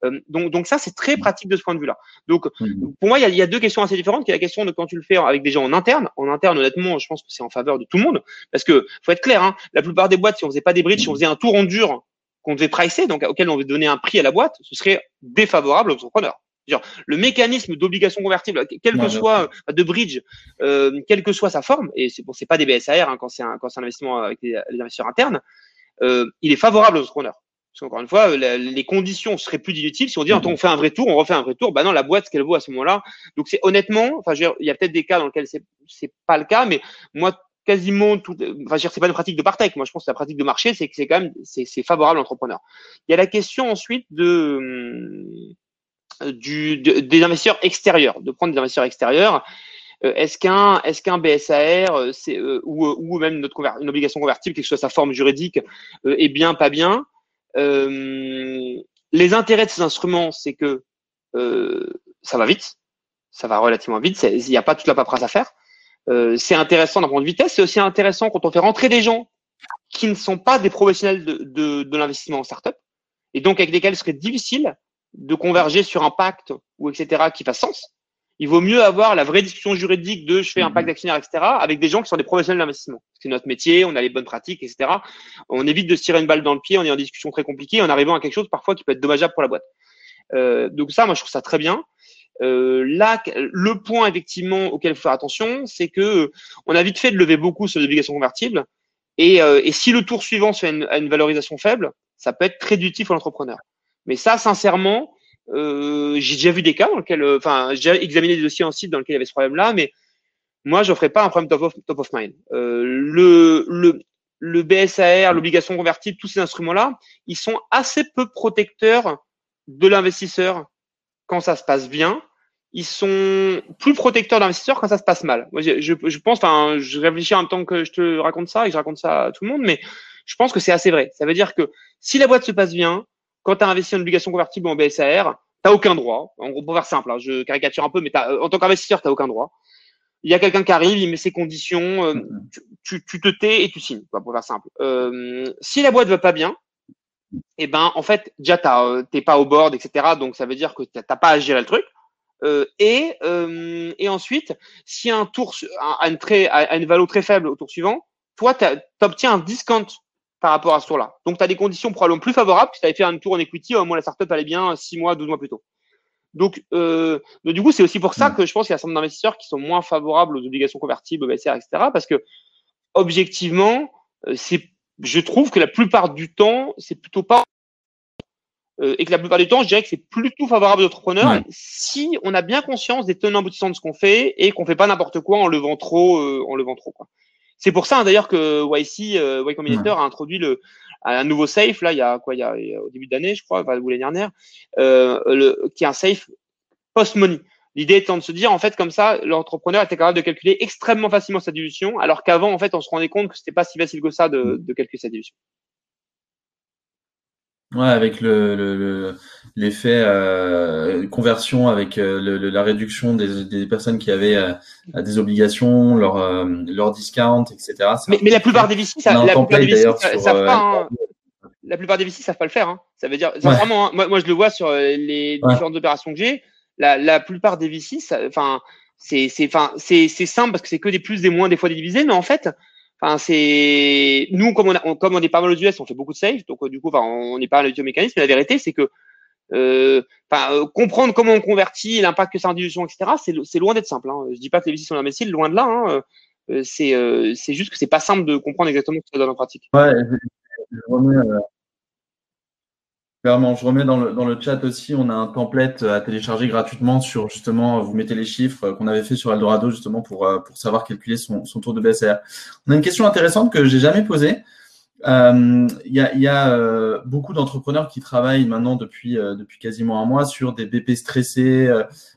Euh, donc, donc ça, c'est très pratique de ce point de vue-là. Donc, mmh. pour moi, il y, a, il y, a, deux questions assez différentes. Qui est la question de quand tu le fais avec des gens en interne. En interne, honnêtement, je pense que c'est en faveur de tout le monde, parce que faut être clair. Hein, la plupart des boîtes, si on faisait pas des bridges, si on faisait un tour en dur qu'on devait pricer, donc auquel on devait donner un prix à la boîte, ce serait défavorable aux entrepreneurs le mécanisme d'obligation convertible, quel que soit de bridge, euh, quelle que soit sa forme, et c'est bon, c'est pas des BSAR hein, quand c'est un quand c'est un investissement avec les, investisseurs internes, euh, il est favorable aux entrepreneurs. Parce qu'encore une fois, les conditions seraient plus inutiles si on dit mm on fait un vrai tour, on refait un vrai tour. Bah non, la boîte ce qu'elle vaut à ce moment-là. Donc c'est honnêtement, enfin, il y a peut-être des cas dans lesquels c'est c'est pas le cas, mais moi quasiment tout, enfin, c'est pas une pratique de partech. Moi, je pense que la pratique de marché, c'est que c'est quand même, c'est, favorable à l'entrepreneur. Il y a la question ensuite de, du, des investisseurs extérieurs, de prendre des investisseurs extérieurs. Euh, est-ce qu'un est-ce qu'un BSAR euh, c'est, euh, ou, ou même notre une obligation convertible, quelle que soit sa forme juridique, est bien, pas bien Les intérêts de ces instruments, c'est que ça va vite, ça va relativement vite, il n'y a pas toute la paperasse à faire. c'est intéressant d'un point de vitesse, c'est aussi intéressant quand on fait rentrer des gens qui ne sont pas des professionnels de, de, de l'investissement en startup, et donc avec lesquels il serait difficile de converger sur un pacte ou etc. qui fasse sens. Il vaut mieux avoir la vraie discussion juridique de je fais un pacte mhm. d'actionnaire, etc. avec des gens qui sont des professionnels d'investissement. C'est notre métier, on a les bonnes pratiques, etc. On évite de se tirer une balle dans le pied en ayant des discussions très compliquées, en arrivant à quelque chose parfois qui peut être dommageable pour la boîte. Euh, donc ça, moi, je trouve ça très bien. Euh, là, le point effectivement auquel il faut faire attention, c'est que on a vite fait de lever beaucoup sur les obligations convertibles, et, euh, et si le tour suivant se fait une, une valorisation faible, ça peut être très réductif pour l'entrepreneur. Mais ça, sincèrement, euh, j'ai déjà vu des cas dans lesquels, euh, enfin, j'ai examiné des dossiers en site dans lesquels il y avait ce problème-là, mais moi, je ferai pas un problème top of, top of mind. Euh, le, le, le BSAR, l'obligation convertible, tous ces instruments-là, ils sont assez peu protecteurs de l'investisseur quand ça se passe bien. Ils sont plus protecteurs de l'investisseur quand ça se passe mal. Moi, je, je, je pense, enfin, je réfléchis en même temps que je te raconte ça et que je raconte ça à tout le monde, mais je pense que c'est assez vrai. Ça veut dire que si la boîte se passe bien, quand tu as investi en obligation convertible en BSAR, tu aucun droit. En gros, pour faire simple, hein, je caricature un peu, mais en tant qu'investisseur, tu aucun droit. Il y a quelqu'un qui arrive, il met ses conditions, euh, tu, tu, te tais et tu signes, quoi, pour faire simple. Euh, si la boîte va pas bien, eh ben, en fait, déjà, euh, t'es pas au board, etc. Donc, ça veut dire que t'as pas à gérer le truc. Euh, et, euh, et ensuite, si un tour a une, très, a une valeur très faible au tour suivant, toi, tu obtiens un discount par rapport à ce tour-là. Donc, tu as des conditions probablement plus favorables que si tu avais fait un tour en equity, au moins la startup allait bien 6 mois, 12 mois plus tôt. Donc, euh, du coup, c'est aussi pour ça mm. que je pense qu'il y a un certain nombre d'investisseurs qui sont moins favorables aux obligations convertibles, BSR, etc. Parce que, objectivement, euh, c'est, je trouve que la plupart du temps, c'est plutôt pas euh, et que la plupart du temps, je dirais que c'est plutôt favorable aux entrepreneurs si on a bien conscience des tenants aboutissants de ce qu'on fait et qu'on fait pas n'importe quoi en levant trop, euh, en levant trop. Quoi. C'est pour ça hein, d'ailleurs que YC, euh, Y Combinator a introduit le, un nouveau safe là, il y a quoi, il y a, au début d'année, je crois, ou l'année dernière, euh, le, qui est un safe post-money. L'idée étant de se dire, en fait, comme ça, l'entrepreneur était capable de calculer extrêmement facilement sa dilution, alors qu'avant, en fait, on se rendait compte que c'était pas si facile que ça de, de calculer sa dilution. Ouais, avec le, l'effet euh, conversion, avec euh, le, la réduction des, des personnes qui avaient euh, des obligations, leur, euh, leur discount, etc. Mais, mais, la plupart des VC, ça, la plupart des VC, ça, savent pas. Hein. La plupart des VC savent pas le faire. Hein. Ça veut dire, vraiment, hein, moi, moi, je le vois sur les différentes opérations que j'ai. La, la plupart des VC, enfin, c'est, c'est, enfin, c'est, c'est simple parce que c'est que des plus, des moins, des fois des divisés, mais en fait, Enfin, c'est nous comme on, a, est pas mal aux US, on fait beaucoup de safe, donc euh, du coup, enfin, on n'est pas à mécanisme. Mais la vérité, c'est que euh, euh, comprendre comment on convertit, l'impact que ça a en etc. C'est loin d'être simple. Hein. Je dis pas que les VC sont imbéciles, loin de là. Hein. c'est c'est juste que c'est pas simple de comprendre exactement ce que ça donne en pratique. Ouais, Clairement, je remets dans le, dans le chat aussi, on a un template à télécharger gratuitement sur justement, vous mettez les chiffres qu'on avait fait sur Eldorado justement pour, pour savoir calculer son, son tour de BSR. On a une question intéressante que j'ai jamais posée. Euh, il y a, y a euh, beaucoup d'entrepreneurs qui travaillent maintenant depuis, euh, depuis quasiment un mois sur des BP stressés,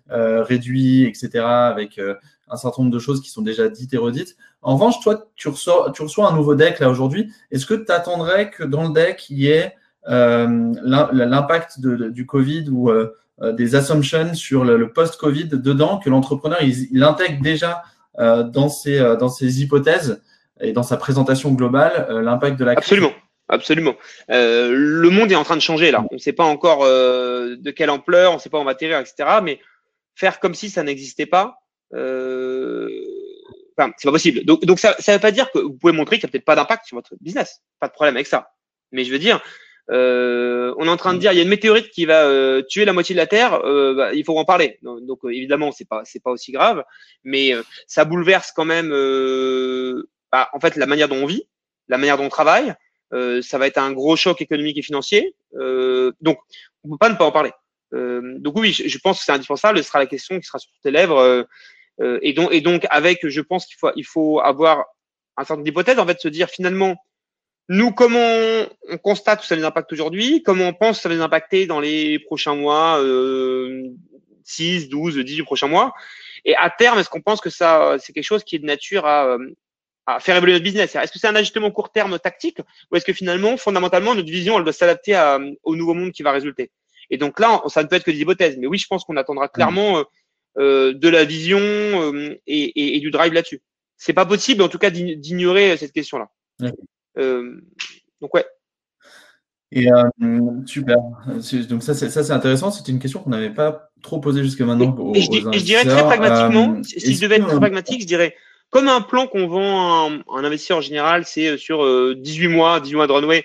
réduits, etc., avec un certain nombre de choses qui sont déjà dites et redites. En revanche, toi, tu reçois, tu reçois un nouveau deck là aujourd'hui. Est-ce que tu attendrais que dans le deck, il y ait l'impact du Covid ou des assumptions sur le, post-Covid dedans, que l'entrepreneur il, intègre déjà dans, ses, dans ses hypothèses et dans sa présentation globale euh, l'impact de la crise. Absolument. Absolument. Euh, le monde est en train de changer là. On ne sait pas encore euh, de quelle ampleur, on ne sait pas où on va atterrir, etc. Mais faire comme si ça n'existait pas, euh, enfin, c'est pas possible. Donc ça ne veut pas dire que vous pouvez montrer qu'il n'y a peut-être pas d'impact sur votre business. Pas de problème avec ça. Mais je veux dire, euh, on est en train de dire il y a une météorite qui va euh, tuer la moitié de la Terre, euh, bah, il faut en parler. Donc, évidemment c'est pas c'est pas aussi grave, mais ça bouleverse quand même bah, en fait la manière dont on vit, la manière dont on travaille. Euh, ça va être un gros choc économique et financier. Euh, donc, on peut pas ne pas en parler. Euh, donc oui, je, pense que c'est indispensable. Ce sera la question qui sera sur tes lèvres. et donc, et donc avec, je pense qu'il faut, il faut avoir un certain d'hypothèses. En fait, se dire finalement, nous, comment on constate que ça les impacte aujourd'hui? Comment on pense que ça va les impacter dans les prochains mois, euh, 6, 12, 18 prochains mois? Et à terme, est-ce qu'on pense que ça, c'est quelque chose qui est de nature à, à faire évoluer notre business? Est-ce que c'est un ajustement court terme tactique ou est-ce que finalement, fondamentalement, notre vision, elle doit s'adapter au nouveau monde qui va résulter? Et donc là, ça ne peut être que des hypothèses. Mais oui, je pense qu'on attendra clairement euh, euh, de la vision euh, et, et, du drive là-dessus. C'est pas possible, en tout cas, d'ignorer cette question-là. Donc ouais. Et euh, super. Donc ça, c'est ça, c'est intéressant. C'était une question qu'on n'avait pas trop posée jusqu'à maintenant. Et, je, dirais très pragmatiquement, si je devais être très pragmatique, je dirais comme un plan qu'on vend un, un, investisseur en général, c'est euh, sur 18 euh, mois, 18 mois de runway.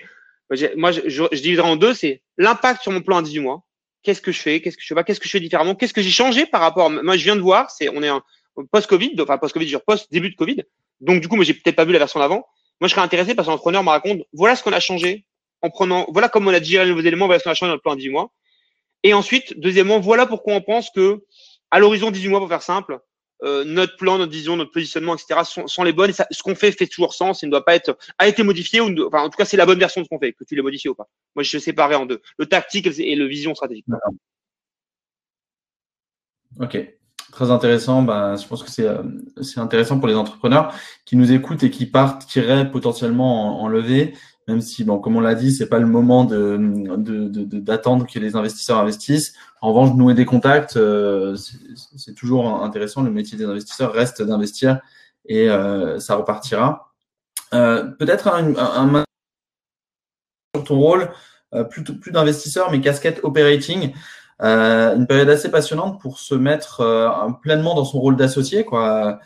Moi, je, je, en deux. C'est l'impact sur mon plan à 18 mois. Qu'est-ce que je fais? Qu'est-ce que je fais pas? Qu'est-ce que je fais différemment? Qu'est-ce que j'ai changé par rapport Moi, je viens de voir. C'est on est un post-Covid, enfin post-Covid, je post début de Covid. Donc du coup, moi, j'ai peut-être pas vu la version d'avant. Moi, je serais intéressé parce que l'entrepreneur me raconte voilà ce qu'on a changé en prenant, voilà comment on a géré les nouveaux éléments, voilà ce qu'on a changé dans le plan à 18 mois. Et ensuite, deuxièmement, voilà pourquoi on pense que à l'horizon 18 mois, pour faire simple, euh, notre plan, notre vision, notre positionnement, etc. sont, sont les bonnes. Et ça, ce qu'on fait fait toujours sens. Il ne doit pas être a été modifié ou enfin en tout cas c'est la bonne version de ce qu'on fait. Que tu l'aies modifié ou pas. Moi je séparais en deux le tactique et le vision stratégique. Ok. Très intéressant. Ben, je pense que c'est euh, c'est intéressant pour les entrepreneurs qui nous écoutent et qui partiraient potentiellement en, en levée même si, bon, comme on l'a dit, c'est pas le moment de, d'attendre que les investisseurs investissent. En revanche, nouer des contacts, euh, c'est, toujours intéressant. Le métier des investisseurs reste d'investir et euh, ça repartira. Euh, peut-être un, un, sur ton rôle, plus, plus d'investisseurs, mais casquette operating. Une période assez passionnante pour se mettre pleinement dans son rôle d'associé, quoi,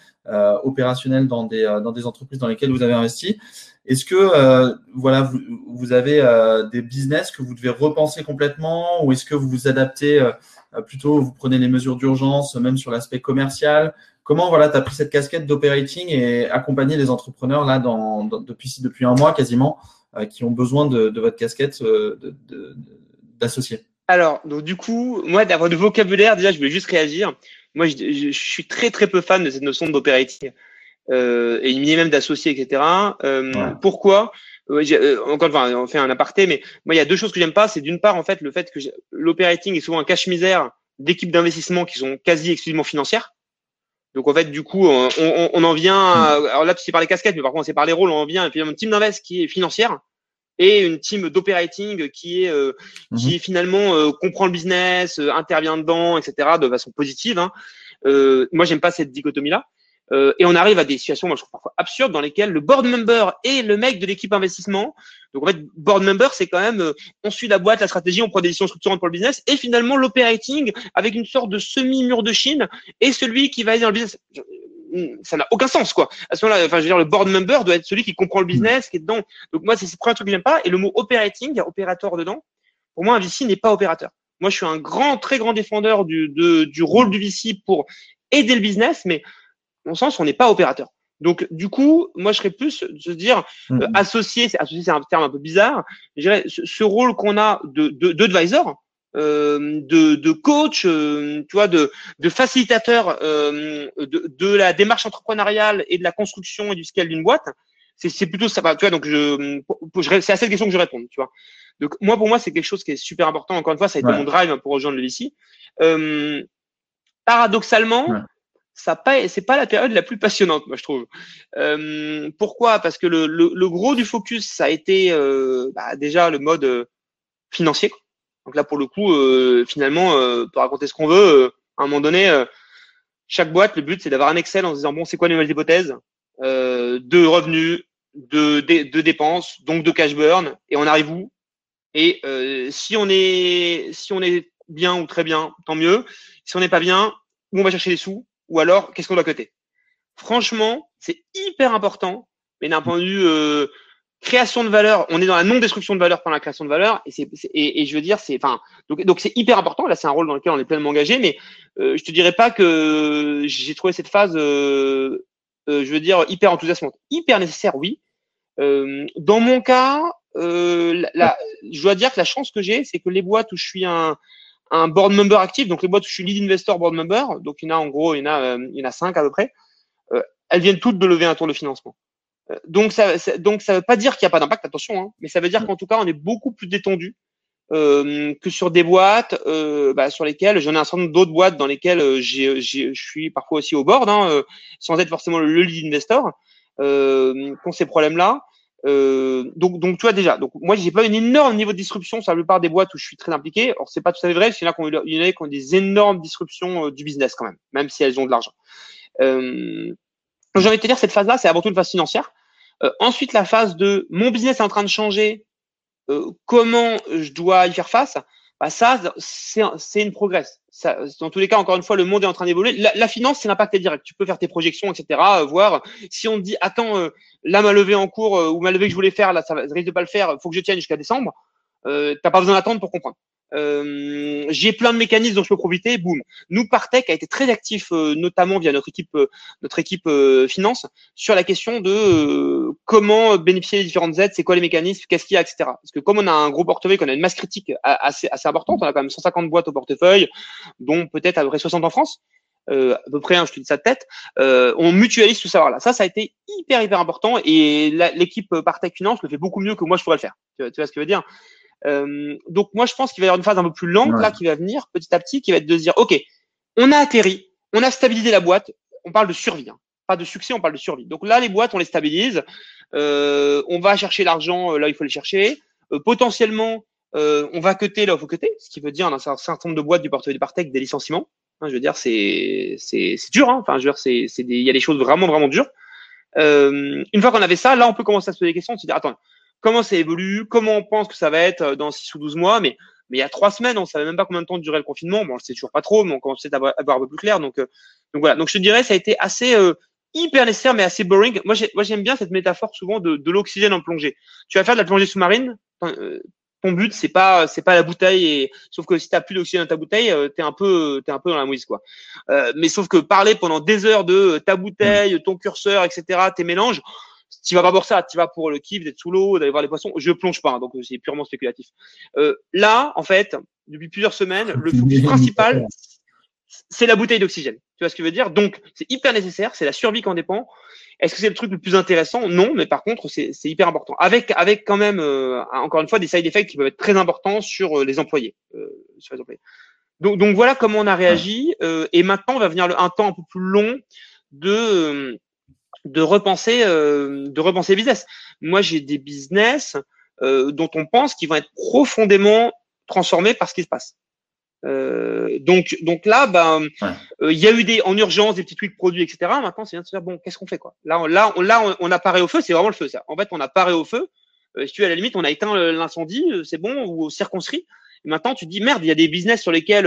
opérationnel dans des, dans des entreprises dans lesquelles vous avez investi. Est-ce que euh, voilà, vous, vous avez euh, des business que vous devez repenser complètement ou est-ce que vous vous adaptez euh, plutôt, vous prenez les mesures d'urgence, même sur l'aspect commercial? Comment voilà, tu as pris cette casquette d'operating et accompagner les entrepreneurs là dans, depuis, depuis un mois quasiment qui ont besoin de, de votre casquette d'associé? Alors, donc du coup, moi, d'avoir du vocabulaire, déjà, je voulais juste réagir. Moi, je, je, je, suis très très peu fan de cette notion d'operating euh, et il même d'associés, etc. Euh, Pourquoi? Euh, encore fois, on fait un aparté, mais moi, il y a deux choses que j'aime pas. C'est d'une part, en fait, le fait que l'operating est souvent un cache-misère d'équipes d'investissement qui sont quasi exclusivement financières. Donc, en fait, du coup, on, on, on en vient, à, alors là, c'est par les casquettes, mais par contre, c'est par les rôles, on en vient à une team d'invest qui est financière et une team d'operating qui est euh, mhm. qui finalement euh, comprend le business, euh, intervient dedans, etc. de façon positive. Hein. moi, j'aime pas cette dichotomie là. Euh, et on arrive à des situations, moi je trouve parfois absurdes, dans lesquelles le board member et le mec de l'équipe investissement. Donc en fait, board member, c'est quand même, euh, on suit la boîte, la stratégie, on prend des décisions structurantes pour le business, et finalement l'operating avec une sorte de semi-mur de Chine et celui qui va aller dans le business. Ça n'a aucun sens, quoi. À ce moment-là, enfin, je veux dire, le board member doit être celui qui comprend le business, qui est dedans. Donc moi, c'est le premier truc que j'aime pas. Et le mot operating, il y a opérateur dedans. Pour moi, un VC n'est pas opérateur. Moi, je suis un grand, très grand défendeur du, de, du rôle du VC pour aider le business, mais mon sens, on n'est pas opérateur. Donc, du coup, moi, je serais plus de se dire mmh. euh, associé, associé, c'est un terme un peu bizarre. Je dirais ce, rôle qu'on a de, de, d'advisor, de, de coach, euh, tu vois, de, de facilitateur euh, de, de la démarche entrepreneuriale et de la construction et du scale d'une boîte. C'est, plutôt ça. Tu vois, donc je, c'est à cette question que je réponds. Tu vois. Donc moi, pour moi, c'est quelque chose qui est super important. Encore une fois, ça a été mon drive hein, pour rejoindre le VC. Euh, paradoxalement, ça pas, c'est pas la période la plus passionnante, moi je trouve. Euh, pourquoi? Parce que le, le, le, gros du focus, ça a été euh, bah, déjà le mode euh, financier. Donc là, pour le coup, euh, finalement, euh, pour raconter ce qu'on veut, à un moment donné, chaque boîte, le but, c'est d'avoir un Excel en se disant bon, c'est quoi les nouvelles hypothèses de revenus, de, dépenses, donc de cash burn, et on arrive où? Et si on est si on est bien ou très bien, tant mieux. Si on n'est pas bien, où on va chercher les sous? Ou alors qu'est-ce qu'on doit coter? Franchement, c'est hyper important, mais d'un point de vue euh, création de valeur, on est dans la non-destruction de valeur pendant la création de valeur, et, c'est, et, et je veux dire, c'est, enfin, donc, donc c'est hyper important. Là, c'est un rôle dans lequel on est pleinement engagé, mais euh, je te dirais pas que j'ai trouvé cette phase, euh, euh je veux dire, hyper enthousiasmante, hyper nécessaire, oui. Euh, dans mon cas, la, je dois dire que la chance que j'ai, c'est que les boîtes où je suis un un board member actif, donc les boîtes où je suis lead investor board member, donc il y en a en gros, il y en a, euh, il y en a cinq à peu près, euh, elles viennent toutes de lever un tour de financement. Euh, donc ça, donc ça veut pas dire qu'il n'y a pas d'impact, attention, hein, mais ça veut dire qu'en tout cas on est beaucoup plus détendu euh, que sur des boîtes euh, bah, sur lesquelles j'en ai un certain nombre d'autres boîtes dans lesquelles j'ai, je suis parfois aussi au board, hein, sans être forcément le lead investor, euh, qui ont ces problèmes-là. Euh, donc, donc, tu vois déjà. Donc, moi, j'ai pas un énorme niveau de disruption sur la plupart des boîtes où je suis très impliqué. Or, c'est pas tout à fait vrai. Il y en a qui ont, ont des énormes disruptions euh, du business quand même, même si elles ont de l'argent. Euh, j'ai envie de te dire, cette phase-là, c'est avant tout une phase financière. Euh, ensuite, la phase de mon business est en train de changer. Euh, comment je dois y faire face bah ça, c'est une progresse. Dans tous les cas, encore une fois, le monde est en train d'évoluer. La, la, finance, c'est l'impact direct. Tu peux faire tes projections, etc. Euh, voir si on te dit, attends, là, ma levée en cours ou ma levée que je voulais faire, là, ça, ça risque de pas le faire. Faut que je tienne jusqu'à décembre. Euh, T'as pas besoin d'attendre pour comprendre. Euh, j'ai plein de mécanismes dont je peux profiter. Boum. Nous, Partech a été très actif, euh, notamment via notre équipe, euh, notre équipe finance, sur la question de comment bénéficier des différentes aides, c'est quoi les mécanismes, qu'est-ce qu'il y a, etc. Parce que comme on a un gros portefeuille, qu'on a une masse critique assez, assez importante, on a quand même 150 boîtes au portefeuille, dont peut-être à peu près 60 en France. Euh, à peu près, hein, je te dis ça de tête, euh, on mutualise tout savoir là. Ça, ça a été hyper hyper important et l'équipe Partech Finance le fait beaucoup mieux que moi je pourrais le faire. Tu vois, tu vois ce que je veux dire? euh, donc moi, je pense qu'il va y avoir une phase un peu plus lente là qui va venir petit à petit, qui va être de se dire, ok, on a atterri, on a stabilisé la boîte. On parle de survie, hein. pas de succès, on parle de survie. Donc là, les boîtes, on les stabilise. Euh, on va chercher l'argent euh, là, il faut les chercher. Euh, potentiellement, euh, on va cuter là, il faut cuter, ce qui veut dire un certain nombre de boîtes du portefeuille de Partech des licenciements. Hein, je veux dire, c'est c'est dur. Hein. Enfin, je veux dire, c'est c'est il y a des choses vraiment vraiment dures. une fois qu'on avait ça, là, on peut commencer à se poser des questions, de se dire, attends, comment ça évolue, comment on pense que ça va être euh, dans 6 ou 12 mois, mais, mais il y a trois semaines, on savait même pas combien de temps durait le confinement. Bon, on le sait toujours pas trop, mais on commence à avoir, un peu plus clair. Donc, euh, donc voilà. Donc je te dirais, ça a été assez euh, hyper nécessaire, mais assez boring. Moi, j'aime bien cette métaphore souvent de, de l'oxygène en plongée. Tu vas faire de la plongée sous-marine. ton but, c'est pas, c'est pas la bouteille. Et sauf que si t'as plus d'oxygène dans ta bouteille, t'es un peu, t'es un peu dans la mouise, quoi. mais sauf que parler pendant des heures de ta bouteille, ton curseur, etc., tes mélanges tu vas pas pour ça, tu vas pour le kiff d'être sous l'eau, d'aller voir les poissons. Je plonge pas, hein, donc c'est purement spéculatif. Euh, là, en fait, depuis plusieurs semaines, le focus principal, c'est la bouteille d'oxygène. Tu vois ce que je veux dire? Donc, c'est hyper nécessaire, c'est la survie qui en dépend. Est-ce que c'est le truc le plus intéressant? Non, mais par contre, c'est hyper important. Avec, avec quand même, euh, encore une fois, des side effects qui peuvent être très importants sur euh, les employés. Euh, sur les employés. Donc, donc voilà comment on a réagi. Euh, et maintenant, on va venir un temps un peu plus long de de repenser, euh, de repenser business. Moi, j'ai des business euh, dont on pense qu'ils vont être profondément transformés par ce qui se passe. Euh, donc, donc là, ben, euh, il y a eu des en urgence des petits tweets produits, etc. Maintenant, c'est bien de se dire bon, qu'est-ce qu'on fait quoi? Là, on, là, on, là, on, apparaît au feu. C'est vraiment le feu, ça. En fait, on apparaît au feu. si tu es à la limite, on a éteint l'incendie, c'est bon, ou circonscrit. Et maintenant, tu te dis merde, il y a des business sur lesquels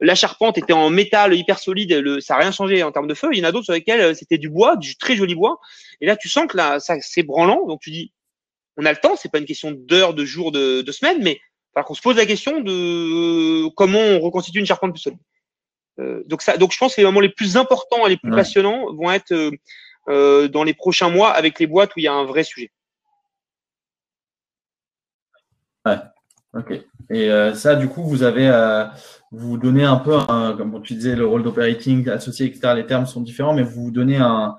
la charpente était en métal hyper solide, le, ça n'a rien changé en termes de feu. Il y en a d'autres sur lesquels euh, c'était du bois, du très joli bois. Et là, tu sens que là, ça c'est branlant. Donc tu dis, on a le temps. C'est pas une question d'heures, de jours, de, de semaines, mais alors qu'on se pose la question de comment on reconstitue une charpente plus solide. Euh, donc ça, donc je pense que les moments les plus importants et les plus passionnants vont être euh, dans les prochains mois avec les boîtes où il y a un vrai sujet. Ouais, ok. Et ça, du coup, vous avez, vous donnez un peu, comme tu disais, le rôle d'operating associé, etc. Les termes sont différents, mais vous vous donnez un,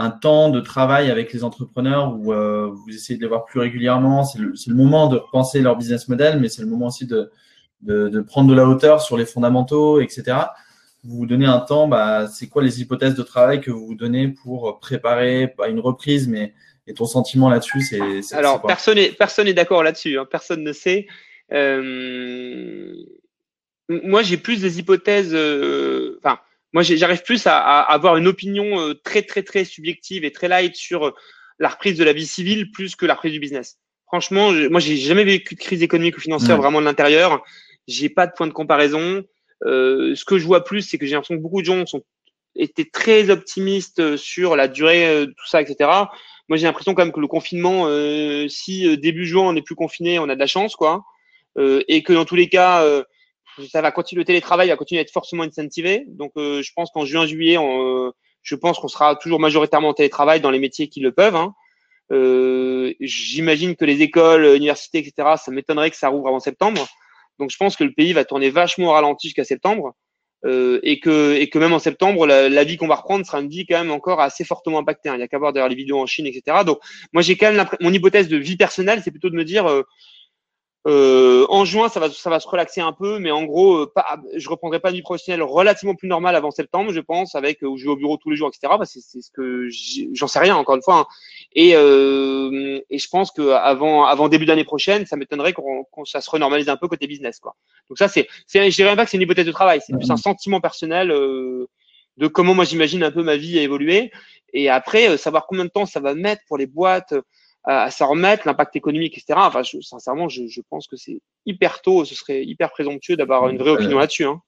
un temps de travail avec les entrepreneurs où euh, vous essayez de les voir plus régulièrement. C'est le, le, moment de repenser leur business model, mais c'est le moment aussi de, de, de, prendre de la hauteur sur les fondamentaux, etc. Vous vous donnez un temps, bah, c'est quoi les hypothèses de travail que vous vous donnez pour préparer bah, une reprise, mais et ton sentiment là-dessus, c'est alors personne n'est personne est d'accord là-dessus, hein. personne ne sait. Euh, moi, j'ai plus des hypothèses. Euh, enfin, moi, j'arrive plus à, à, avoir une opinion euh, très, très, très subjective et très light sur la reprise de la vie civile plus que la reprise du business. Franchement, je, moi, j'ai jamais vécu de crise économique ou financière vraiment de l'intérieur. J'ai pas de point de comparaison. Euh, ce que je vois plus, c'est que j'ai l'impression que beaucoup de gens sont étaient très optimistes sur la durée, tout ça, etc. Moi, j'ai l'impression quand même que le confinement, euh, si début juin on n'est plus confiné, on a de la chance, quoi, et que dans tous les cas ça va continuer, le télétravail va continuer à être forcément incentivé. Donc, euh, je pense qu'en juin, juillet, on, euh, je pense qu'on sera toujours majoritairement en télétravail dans les métiers qui le peuvent. Hein. Euh, J'imagine que les écoles, universités, etc., ça m'étonnerait que ça rouvre avant septembre. Donc, je pense que le pays va tourner vachement au ralenti jusqu'à septembre. Euh, et que et que même en septembre, la, vie qu'on va reprendre sera une vie quand même encore assez fortement impactée. Hein. Il y a qu'à voir derrière les vidéos en Chine, etc. Donc, moi, j'ai quand même mon hypothèse de vie personnelle, c'est plutôt de me dire, euh, euh, en juin, ça va, ça va se relaxer un peu, mais en gros, euh, pas, je reprendrai pas une vie professionnelle relativement plus normale avant septembre, je pense, avec où je vais au bureau tous les jours, etc. C'est ce que j'en sais rien encore une fois. Hein. Et, euh, et je pense que avant, avant début d'année prochaine, ça m'étonnerait qu'on ça se renormalise un peu côté business, quoi. Donc ça, c'est, je dirais pas que c'est une hypothèse de travail, c'est plus un sentiment personnel euh, de comment moi j'imagine un peu ma vie évoluer. Et après, euh, savoir combien de temps ça va mettre pour les boîtes à, s'en remettre, l'impact économique, etc. Enfin, sincèrement, je, je pense que c'est hyper tôt, ce serait hyper présomptueux d'avoir une vraie opinion là-dessus. Hein.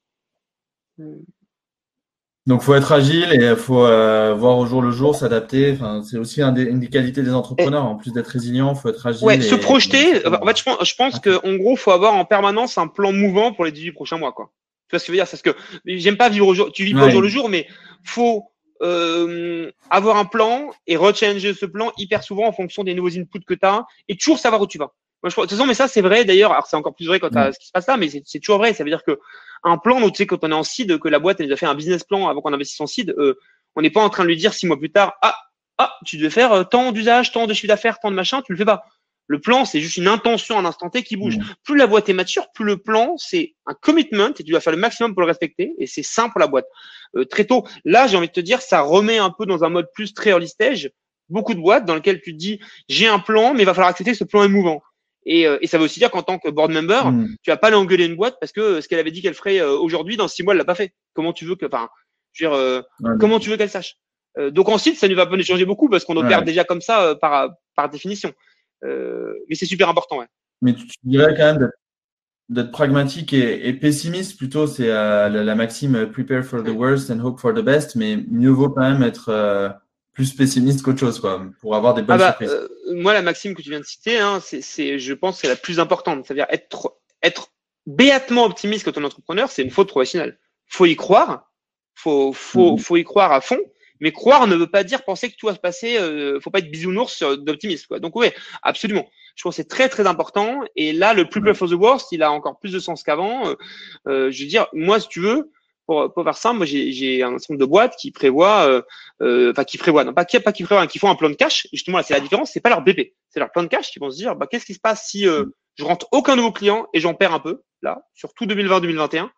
Donc, faut être agile et il faut euh, voir au jour le jour, s'adapter. Enfin, c'est aussi un des, une des qualités des entrepreneurs. en plus d'être résilient, faut être agile. Ouais, se projeter. En fait, je pense, je pense qu'en gros, faut avoir en permanence un plan mouvant pour les 18 prochains mois, quoi. Tu vois ce que je veux dire? C'est que j'aime pas vivre au jour. Tu vis pas au jour le jour, mais faut euh, avoir un plan et rechanger ce plan hyper souvent en fonction des nouveaux inputs que tu as et toujours savoir où tu vas. Moi, je, de toute façon, mais ça, c'est vrai d'ailleurs. Alors, c'est encore plus vrai quand tu as ce qui se passe là, mais c'est toujours vrai. Ça veut dire que un plan, tu sais, quand on est en seed, que la boîte, elle a fait un business plan avant qu'on investisse en seed, euh, on n'est pas en train de lui dire six mois plus tard, ah, ah, tu devais faire euh, tant d'usage, tant de chiffre d'affaires, tant de machin, tu le fais pas. Le plan, c'est juste une intention à un instant T qui bouge. Plus la boîte est mature, plus le plan, c'est un commitment et tu dois faire le maximum pour le respecter. Et c'est simple pour la boîte. Euh, très tôt, là, j'ai envie de te dire, ça remet un peu dans un mode plus très early stage. Beaucoup de boîtes dans lesquelles tu te dis, j'ai un plan, mais il va falloir accepter que ce plan est mouvant. Et, euh, et ça veut aussi dire qu'en tant que board member, mm. tu vas pas l'engueuler une boîte parce que ce qu'elle avait dit qu'elle ferait euh, aujourd'hui, dans six mois, elle l'a pas fait. Comment tu veux que, enfin, je veux dire, comment tu veux qu'elle sache? Donc ensuite, ça ne va pas changer beaucoup parce qu'on opère déjà comme ça par, par définition. Euh, mais c'est super important. Ouais. Mais tu, dirais quand même d'être pragmatique et, pessimiste plutôt, c'est euh, la, maxime euh, prepare for the worst and hope for the best, mais mieux vaut quand même être plus pessimiste qu'autre chose, quoi, pour avoir des bonnes ah bah, surprises. moi, la maxime que tu viens de citer, hein, c'est, je pense, c'est la plus importante. C'est-à-dire être, être béatement optimiste quand on est entrepreneur, c'est une faute professionnelle. Faut y croire, faut, faut, mm-hmm. faut y croire à fond. Mais croire ne veut pas dire penser que tout va se passer. Euh, faut pas être bisounours d'optimisme. Quoi. Donc oui, absolument. Je pense que c'est très très important. Et là, le prepare for the worst, il a encore plus de sens qu'avant. Euh, euh, je veux dire, moi, si tu veux, pour, pour faire simple, moi j'ai un certain nombre de boîtes qui prévoient, euh, euh, enfin qui prévoient, non pas qui pas qui prévoient, hein, qui font un plan de cash. Justement, là, c'est la différence. C'est pas leur BP, c'est leur plan de cash qui vont se dire, bah qu'est-ce qui se passe si je rentre aucun nouveau client et j'en perds un peu là sur tout 2020-2021.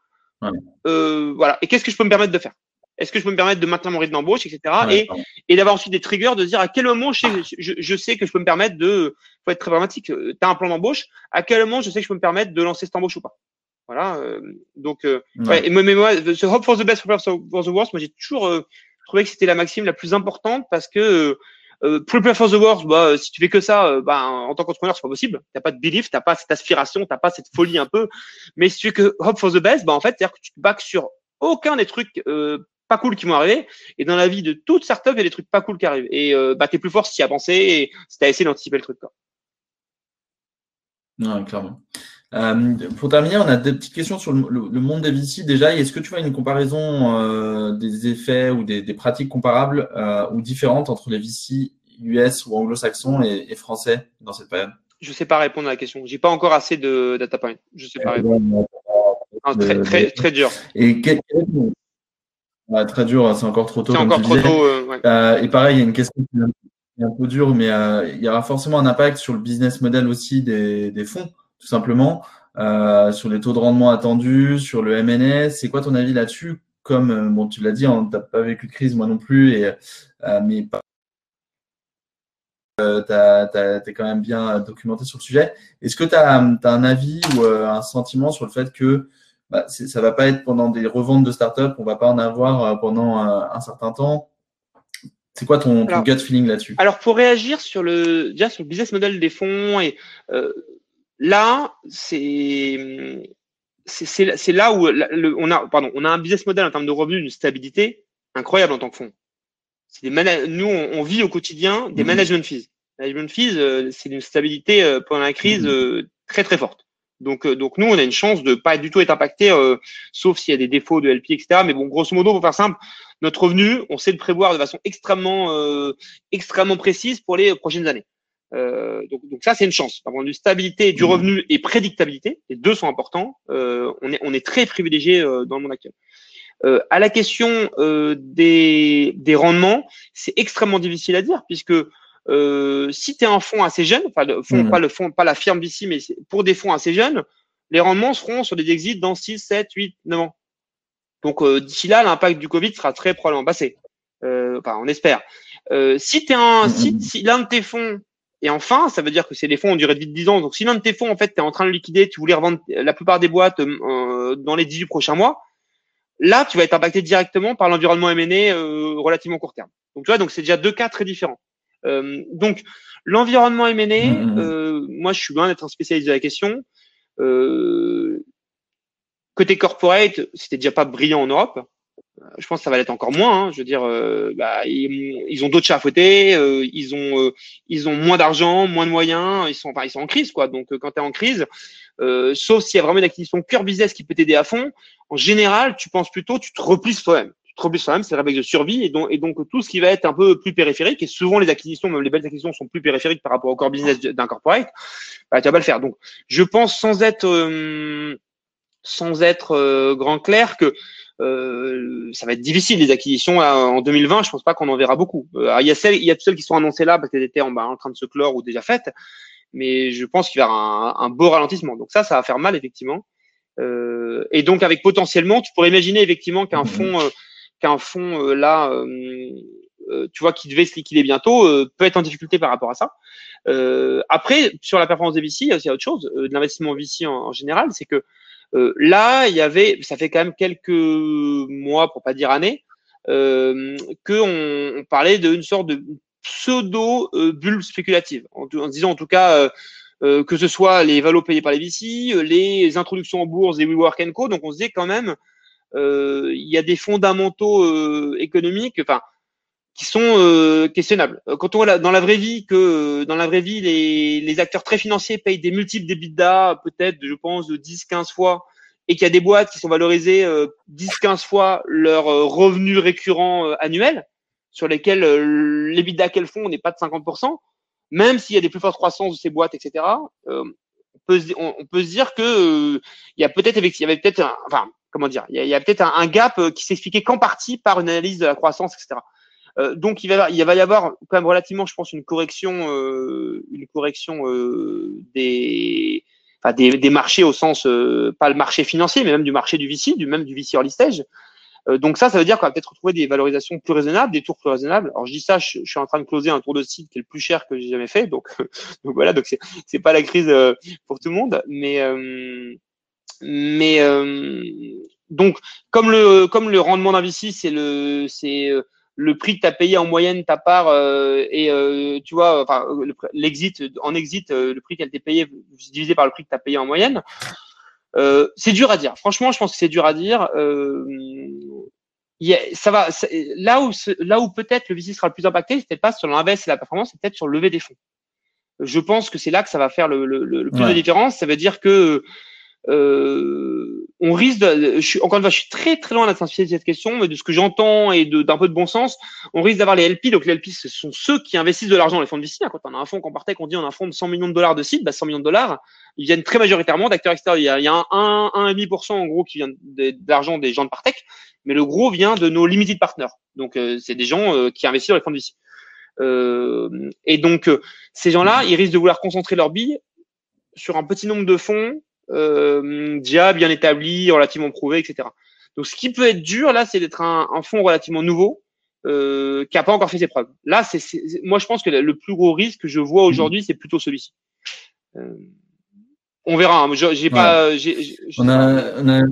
Ouais. voilà. Et qu'est-ce que je peux me permettre de faire? Est-ce que je peux me permettre de maintenir mon rythme d'embauche, etc. et, et d'avoir ensuite des triggers, de dire à quel moment je sais, je, sais que je peux me permettre de, faut être très pragmatique, euh, tu as un plan d'embauche, à quel moment je sais que je peux me permettre de lancer cette embauche ou pas? Voilà. Euh, donc, euh, ouais. mais moi, ce hope for the best, prepare for the worst, moi j'ai toujours trouvé que c'était la maxime la plus importante parce que prepare for the worst, bah, si tu fais que ça, bah, en tant qu'entrepreneur, c'est pas possible. T'as pas de belief, t'as pas cette aspiration, t'as pas cette folie un peu. Mais si tu fais que hope for the best, bah, en fait, c'est-à-dire que tu te bacs sur aucun des trucs pas cool qui vont arriver. Et dans la vie de toute startup, il y a des trucs pas cool qui arrivent. Et euh, bah, t'es plus fort si tu as pensé et si tu as essayé d'anticiper le truc. Quoi. Non, clairement. Euh, pour terminer, on a des petites questions sur le, monde des VC. Déjà, est-ce que tu vois une comparaison euh, des effets ou des, pratiques comparables euh, ou différentes entre les VC US ou anglo-saxons et, français dans cette période? Je ne sais pas répondre à la question. J'ai pas encore assez de data points. Je sais pas répondre. très, très, très dur. Et très dur, c'est encore trop tôt. C'est encore trop tôt. et pareil, il y a une question qui est un peu dure, mais il y aura forcément un impact sur le business model aussi des, des fonds tout simplement, euh, sur les taux de rendement attendus, sur le MNS. C'est quoi ton avis là-dessus? Comme euh, bon, tu l'as dit, on hein, n'a pas vécu de crise, moi non plus, et, euh, mais tu es quand même bien documenté sur le sujet. Est-ce que tu as, un avis ou un sentiment sur le fait que bah, ça va pas être pendant des reventes de start-up, on va pas en avoir pendant un certain temps c'est quoi ton, gut feeling là-dessus? Alors pour réagir sur le déjà sur le business model des fonds et Là, c'est c'est là où on a pardon, on a un business model en termes de revenus, une stabilité incroyable en tant que fonds. Des nous, on, vit au quotidien des mmh. management fees. Management fees, euh, c'est une stabilité euh, pendant la crise mmh. euh, très très forte. Donc, donc nous, on a une chance de pas du tout être impacté, sauf s'il y a des défauts de LP, etc. Mais bon, grosso modo, pour faire simple, notre revenu, on sait le prévoir de façon extrêmement, extrêmement précise pour les prochaines années. Euh, donc, donc, ça, c'est une chance. Par contre, du stabilité du mmh. revenu et prédictabilité, les deux sont importants. Euh, on, est, on est très privilégié euh, dans le monde actuel. Euh, à la question euh, des, des rendements, c'est extrêmement difficile à dire puisque si tu es un fonds assez jeune, enfin le fonds, mmh. pas le fonds, pas la firme d'ici, mais pour des fonds assez jeunes, les rendements seront sur des exits dans 6, 7, 8, 9 ans. Donc d'ici là, l'impact du Covid sera très probablement passé. enfin, on espère. si tu un, si, mmh. si l'un de tes fonds et enfin, ça veut dire que c'est des fonds en durée de vie de 10 ans. Donc, si l'un de tes fonds, en fait, tu es en train de liquider, tu voulais revendre la plupart des boîtes euh, dans les 18 prochains mois, là, tu vas être impacté directement par l'environnement M&A euh, relativement court terme. Donc, tu vois, donc c'est déjà deux cas très différents. Euh, donc, l'environnement M&A, mmh, mmh, mmh. moi, je suis loin d'être un spécialiste de la question. côté corporate, c'était déjà pas brillant en Europe je pense que ça va l'être encore moins. Hein. Je veux dire, euh, bah, ils, ont d'autres chats à fouetter, euh, ils ont euh, ils ont moins d'argent, moins de moyens, ils sont enfin, ils sont en crise quoi. Donc quand tu es en crise, sauf s'il y a vraiment une acquisition pure business qui peut t'aider à fond, en général, tu penses plutôt, tu te replies toi-même. Te replies toi-même, c'est le réflexe de survie et donc et donc tout ce qui va être un peu plus périphérique et souvent les acquisitions, même les belles acquisitions sont plus périphériques par rapport au core business d'un corporate, bah, tu vas pas le faire. Donc je pense sans être sans être grand clair que euh, ça va être difficile les acquisitions en 2020. Je pense pas qu'on en verra beaucoup. Euh, il y a celles, il y a celles qui sont annoncées là parce qu'elles étaient en, en train de se clore ou déjà faites, mais je pense qu'il y aura un, beau ralentissement. Donc ça, ça va faire mal effectivement. Euh, et donc avec potentiellement, tu pourrais imaginer effectivement qu'un mmh. fonds, qu'un fonds là, tu vois, qui devait se liquider bientôt, peut être en difficulté par rapport à ça. après, sur la performance des VC, il y a aussi autre chose, de l'investissement VC en général, c'est que euh, là, il y avait, ça fait quand même quelques mois, pour pas dire années, euh, qu'on on parlait d'une sorte de pseudo euh, bulle spéculative, en, en, disant en tout cas euh, euh, que ce soit les valos payés par les VC, les introductions en bourse des WeWork Co. Donc on se disait quand même, il y a des fondamentaux économiques, enfin qui sont questionnables. Quand on voit dans la vraie vie que dans la vraie vie les, les acteurs très financiers payent des multiples d'EBITDA, peut-être je pense de 10-15 fois, et qu'il y a des boîtes qui sont valorisées 10-15 fois leur revenu récurrent annuel, sur lesquels l'EBITDA qu'elles font n'est pas de 50%, même s'il y a des plus fortes croissances de ces boîtes, etc. on peut se, on, peut se dire que il y a peut-être il y avait peut-être enfin comment dire il y a, peut-être un, gap qui s'expliquait qu'en partie par une analyse de la croissance etc euh, donc il va, il va y avoir quand même relativement, je pense, une correction, euh, une correction euh, des, des, des, marchés au sens pas le marché financier, mais même du marché du VC, du même du VC early stage. donc ça, ça veut dire qu'on va peut-être retrouver des valorisations plus raisonnables, des tours plus raisonnables. Alors je dis ça, je, suis en train de closer un tour de site qui est le plus cher que j'ai jamais fait, donc, donc voilà, donc c'est pas la crise pour tout le monde, mais mais donc comme le comme le rendement d'un VC, c'est le c'est le prix que tu as payé en moyenne ta part euh, et euh, tu vois enfin l'exit en exit euh, le prix qu'elle t'est payé divisé par le prix que tu as payé en moyenne c'est dur à dire. Franchement je pense que c'est dur à dire. Ça va là où là où peut-être le VC sera le plus impacté c'est peut-être pas sur l'invest et la performance c'est peut-être sur le lever des fonds. Je pense que c'est là que ça va faire le, le, le plus de différence. Ça veut dire que euh, on risque de, je suis, encore une fois, je suis très très loin simplifier cette question, mais de ce que j'entends et d'un peu de bon sens, on risque d'avoir les LP. Donc les LP, ce sont ceux qui investissent de l'argent dans les fonds de VC. Quand on a un fonds qu'on partait, qu'on dit on a un fonds de 100 millions de dollars de site, bah 100 millions de dollars, ils viennent très majoritairement d'acteurs extérieurs. Il y a, il y a un 1,5% en gros qui vient de, l'argent des gens de Partech, mais le gros vient de nos limited partners. Donc euh, c'est des gens euh, qui investissent dans les fonds de VC. Euh, et donc ces gens-là, ils risquent de vouloir concentrer leurs billes sur un petit nombre de fonds euh, déjà bien établi, relativement prouvé, etc. Donc, ce qui peut être dur là, c'est d'être un, un fonds relativement nouveau euh, qui n'a pas encore fait ses preuves. Là, c'est, moi, je pense que le plus gros risque que je vois aujourd'hui, c'est plutôt celui-ci. Euh, on verra. Hein. J'ai pas. on, a, on, a,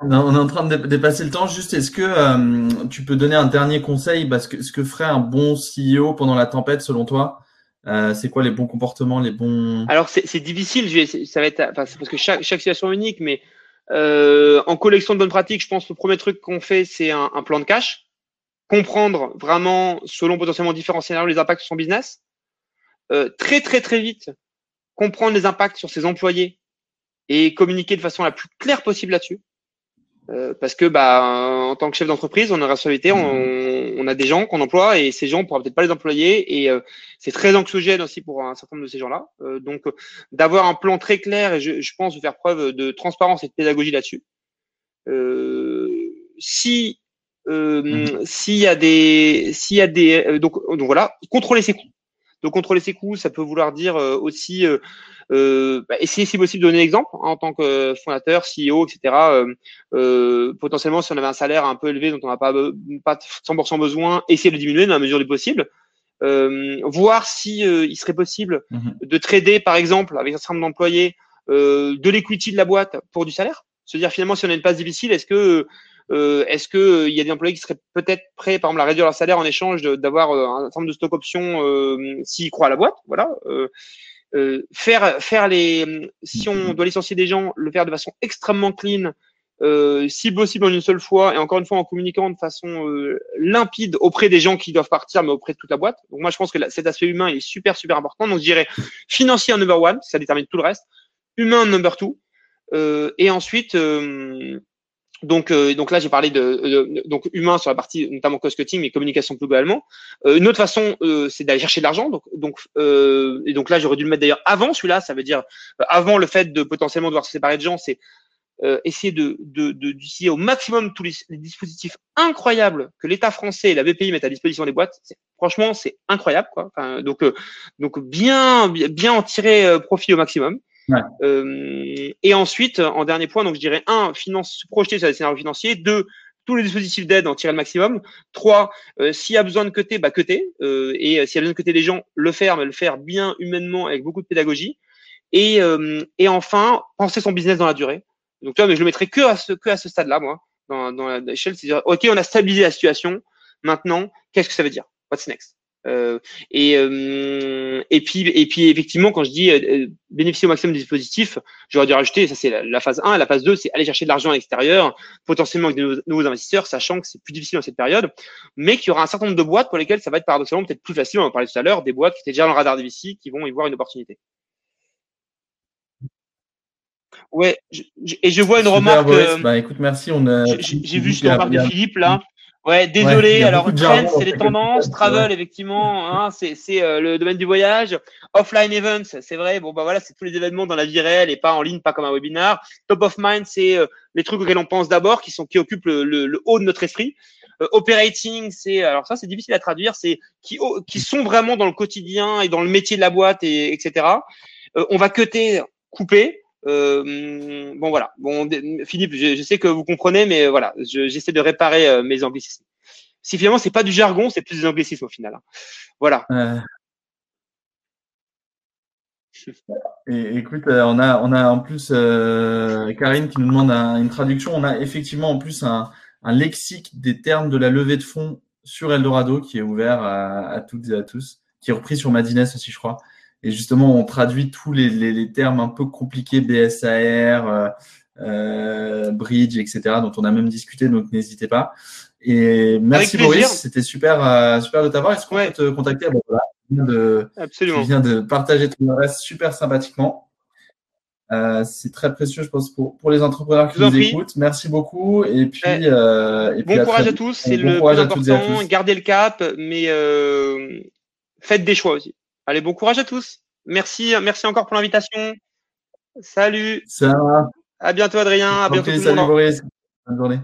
on, est en train de dépasser le temps. Juste, est-ce que euh, tu peux donner un dernier conseil? Parce que ce que ferait un bon CEO pendant la tempête, selon toi euh, c'est quoi les bons comportements, les bons Alors c'est difficile, je ça va être parce que chaque, situation est unique, mais euh, en collection de bonnes pratiques, je pense que le premier truc qu'on fait, c'est un, un, plan de cash, comprendre vraiment selon potentiellement différents scénarios les impacts sur son business, euh, très très très vite comprendre les impacts sur ses employés et communiquer de façon la plus claire possible là-dessus. Euh, parce que bah en tant que chef d'entreprise, on a responsabilité, on, on a des gens qu'on emploie et ces gens on pourra peut-être pas les employer et euh, c'est très anxiogène aussi pour un certain nombre de ces gens-là. Euh, donc d'avoir un plan très clair et je, je, pense de faire preuve de transparence et de pédagogie là-dessus. si mmh. s'il y a des s'il y a des donc donc voilà contrôler ses coûts. Donc contrôler ses coûts, ça peut vouloir dire aussi euh, bah, essayer si possible de donner l'exemple hein, en tant que fondateur, CEO, etc. Euh, euh, potentiellement, si on avait un salaire un peu élevé dont on n'a pas, pas 100% besoin, essayer de le diminuer dans la mesure du possible. Euh, voir si il serait possible mhm. de trader, par exemple, avec un certain nombre d'employés, de l'equity de la boîte pour du salaire. Se dire finalement, si on a une passe difficile, est-ce que euh, Est-ce que il y a des employés qui seraient peut-être prêts, par exemple, à réduire leur salaire en échange d'avoir un certain nombre de stock options euh, s'ils croient à la boîte? Voilà. Euh, euh, faire faire les si on doit licencier des gens, le faire de façon extrêmement clean, euh, si possible en une seule fois et encore une fois en communiquant de façon euh, limpide auprès des gens qui doivent partir, mais auprès de toute la boîte. Donc moi je pense que cet aspect humain est super super important. Donc je dirais financier en number one, ça détermine tout le reste, humain number two, euh, et ensuite euh, donc, euh, donc là, j'ai parlé de, donc humain sur la partie notamment cost cutting, mais communication globalement. Euh, une autre façon, euh, c'est d'aller chercher de l'argent. Donc, donc, et donc là, j'aurais dû le mettre d'ailleurs avant celui-là. Ça veut dire avant le fait de potentiellement devoir se séparer de gens, c'est essayer de d'utiliser au maximum tous les, dispositifs incroyables que l'État français et la BPI mettent à disposition des boîtes. Franchement, c'est incroyable, quoi. donc, donc bien bien en tirer profit au maximum. Euh, et ensuite, en dernier point, donc je dirais un, finance, se projeter sur les scénarios financiers. Deux, tous les dispositifs d'aide, en tirer le maximum. Trois, euh, s'il y a besoin de cuter, bah cuter. Euh, et euh, s'il y a besoin de cuter des gens, le faire, mais le faire bien humainement avec beaucoup de pédagogie. Et, et enfin, penser son business dans la durée. Donc, tu vois, mais je le mettrai que à ce, que à ce stade-là, moi, dans, dans l'échelle. C'est-à-dire, OK, on a stabilisé la situation. Maintenant, qu'est-ce que ça veut dire? What's next? Euh, et, euh, et puis et puis effectivement quand je dis euh, bénéficier au maximum des dispositifs, j'aurais dû rajouter ça c'est la, phase 1, la phase 2 c'est aller chercher de l'argent à l'extérieur, potentiellement avec de nouveaux, investisseurs, sachant que c'est plus difficile dans cette période, mais qu'il y aura un certain nombre de boîtes pour lesquelles ça va être paradoxalement peut-être plus facile, on en parlait tout à l'heure, des boîtes qui étaient déjà dans le radar des VC qui vont y voir une opportunité. Ouais, et je vois une remarque. bah, écoute, merci. On a. J'ai vu une remarque de Philippe là. Ouais, désolé. alors, trend, c'est les tendances. Travel, effectivement, hein, c'est euh, le domaine du voyage. Offline events, c'est vrai. Bon, bah voilà, c'est tous les événements dans la vie réelle et pas en ligne, pas comme un webinar. Top of mind, c'est euh, les trucs auxquels on pense d'abord, qui sont qui occupent le, le, haut de notre esprit. Euh, operating, c'est alors ça, c'est difficile à traduire. C'est qui qui sont vraiment dans le quotidien et dans le métier de la boîte et etc. on va cuter, couper. Euh, bon voilà. Bon Philippe, je, sais que vous comprenez, mais voilà, j'essaie de réparer euh, mes anglicismes. Si finalement c'est pas du jargon, c'est plus des anglicismes au final. Hein. Voilà. Et, écoute, euh, on a on a en plus Karine qui nous demande une traduction. On a effectivement en plus un, un, lexique des termes de la levée de fonds sur Eldorado qui est ouvert à, à toutes et à tous, qui est repris sur Madines aussi, je crois. Et justement, on traduit tous les, les, les termes un peu compliqués, BSAR, euh, euh, bridge, etc., dont on a même discuté, donc n'hésitez pas. Et merci Boris, c'était super, euh, super de t'avoir. Est-ce qu'on peut te contacter? Viens de, Absolument. tu viens de partager ton adresse super sympathiquement. Euh, c'est très précieux, je pense, pour, pour les entrepreneurs qui nous prie. écoutent. Merci beaucoup. Et puis, Ouais. euh, et Bon courage à tous, c'est Bon le plus important. Gardez le cap, mais faites des choix aussi. Allez, bon courage à tous. Merci, merci encore pour l'invitation. Salut, Ça va. à bientôt Adrien, à bientôt tout Salut monde. Boris. Bonne journée.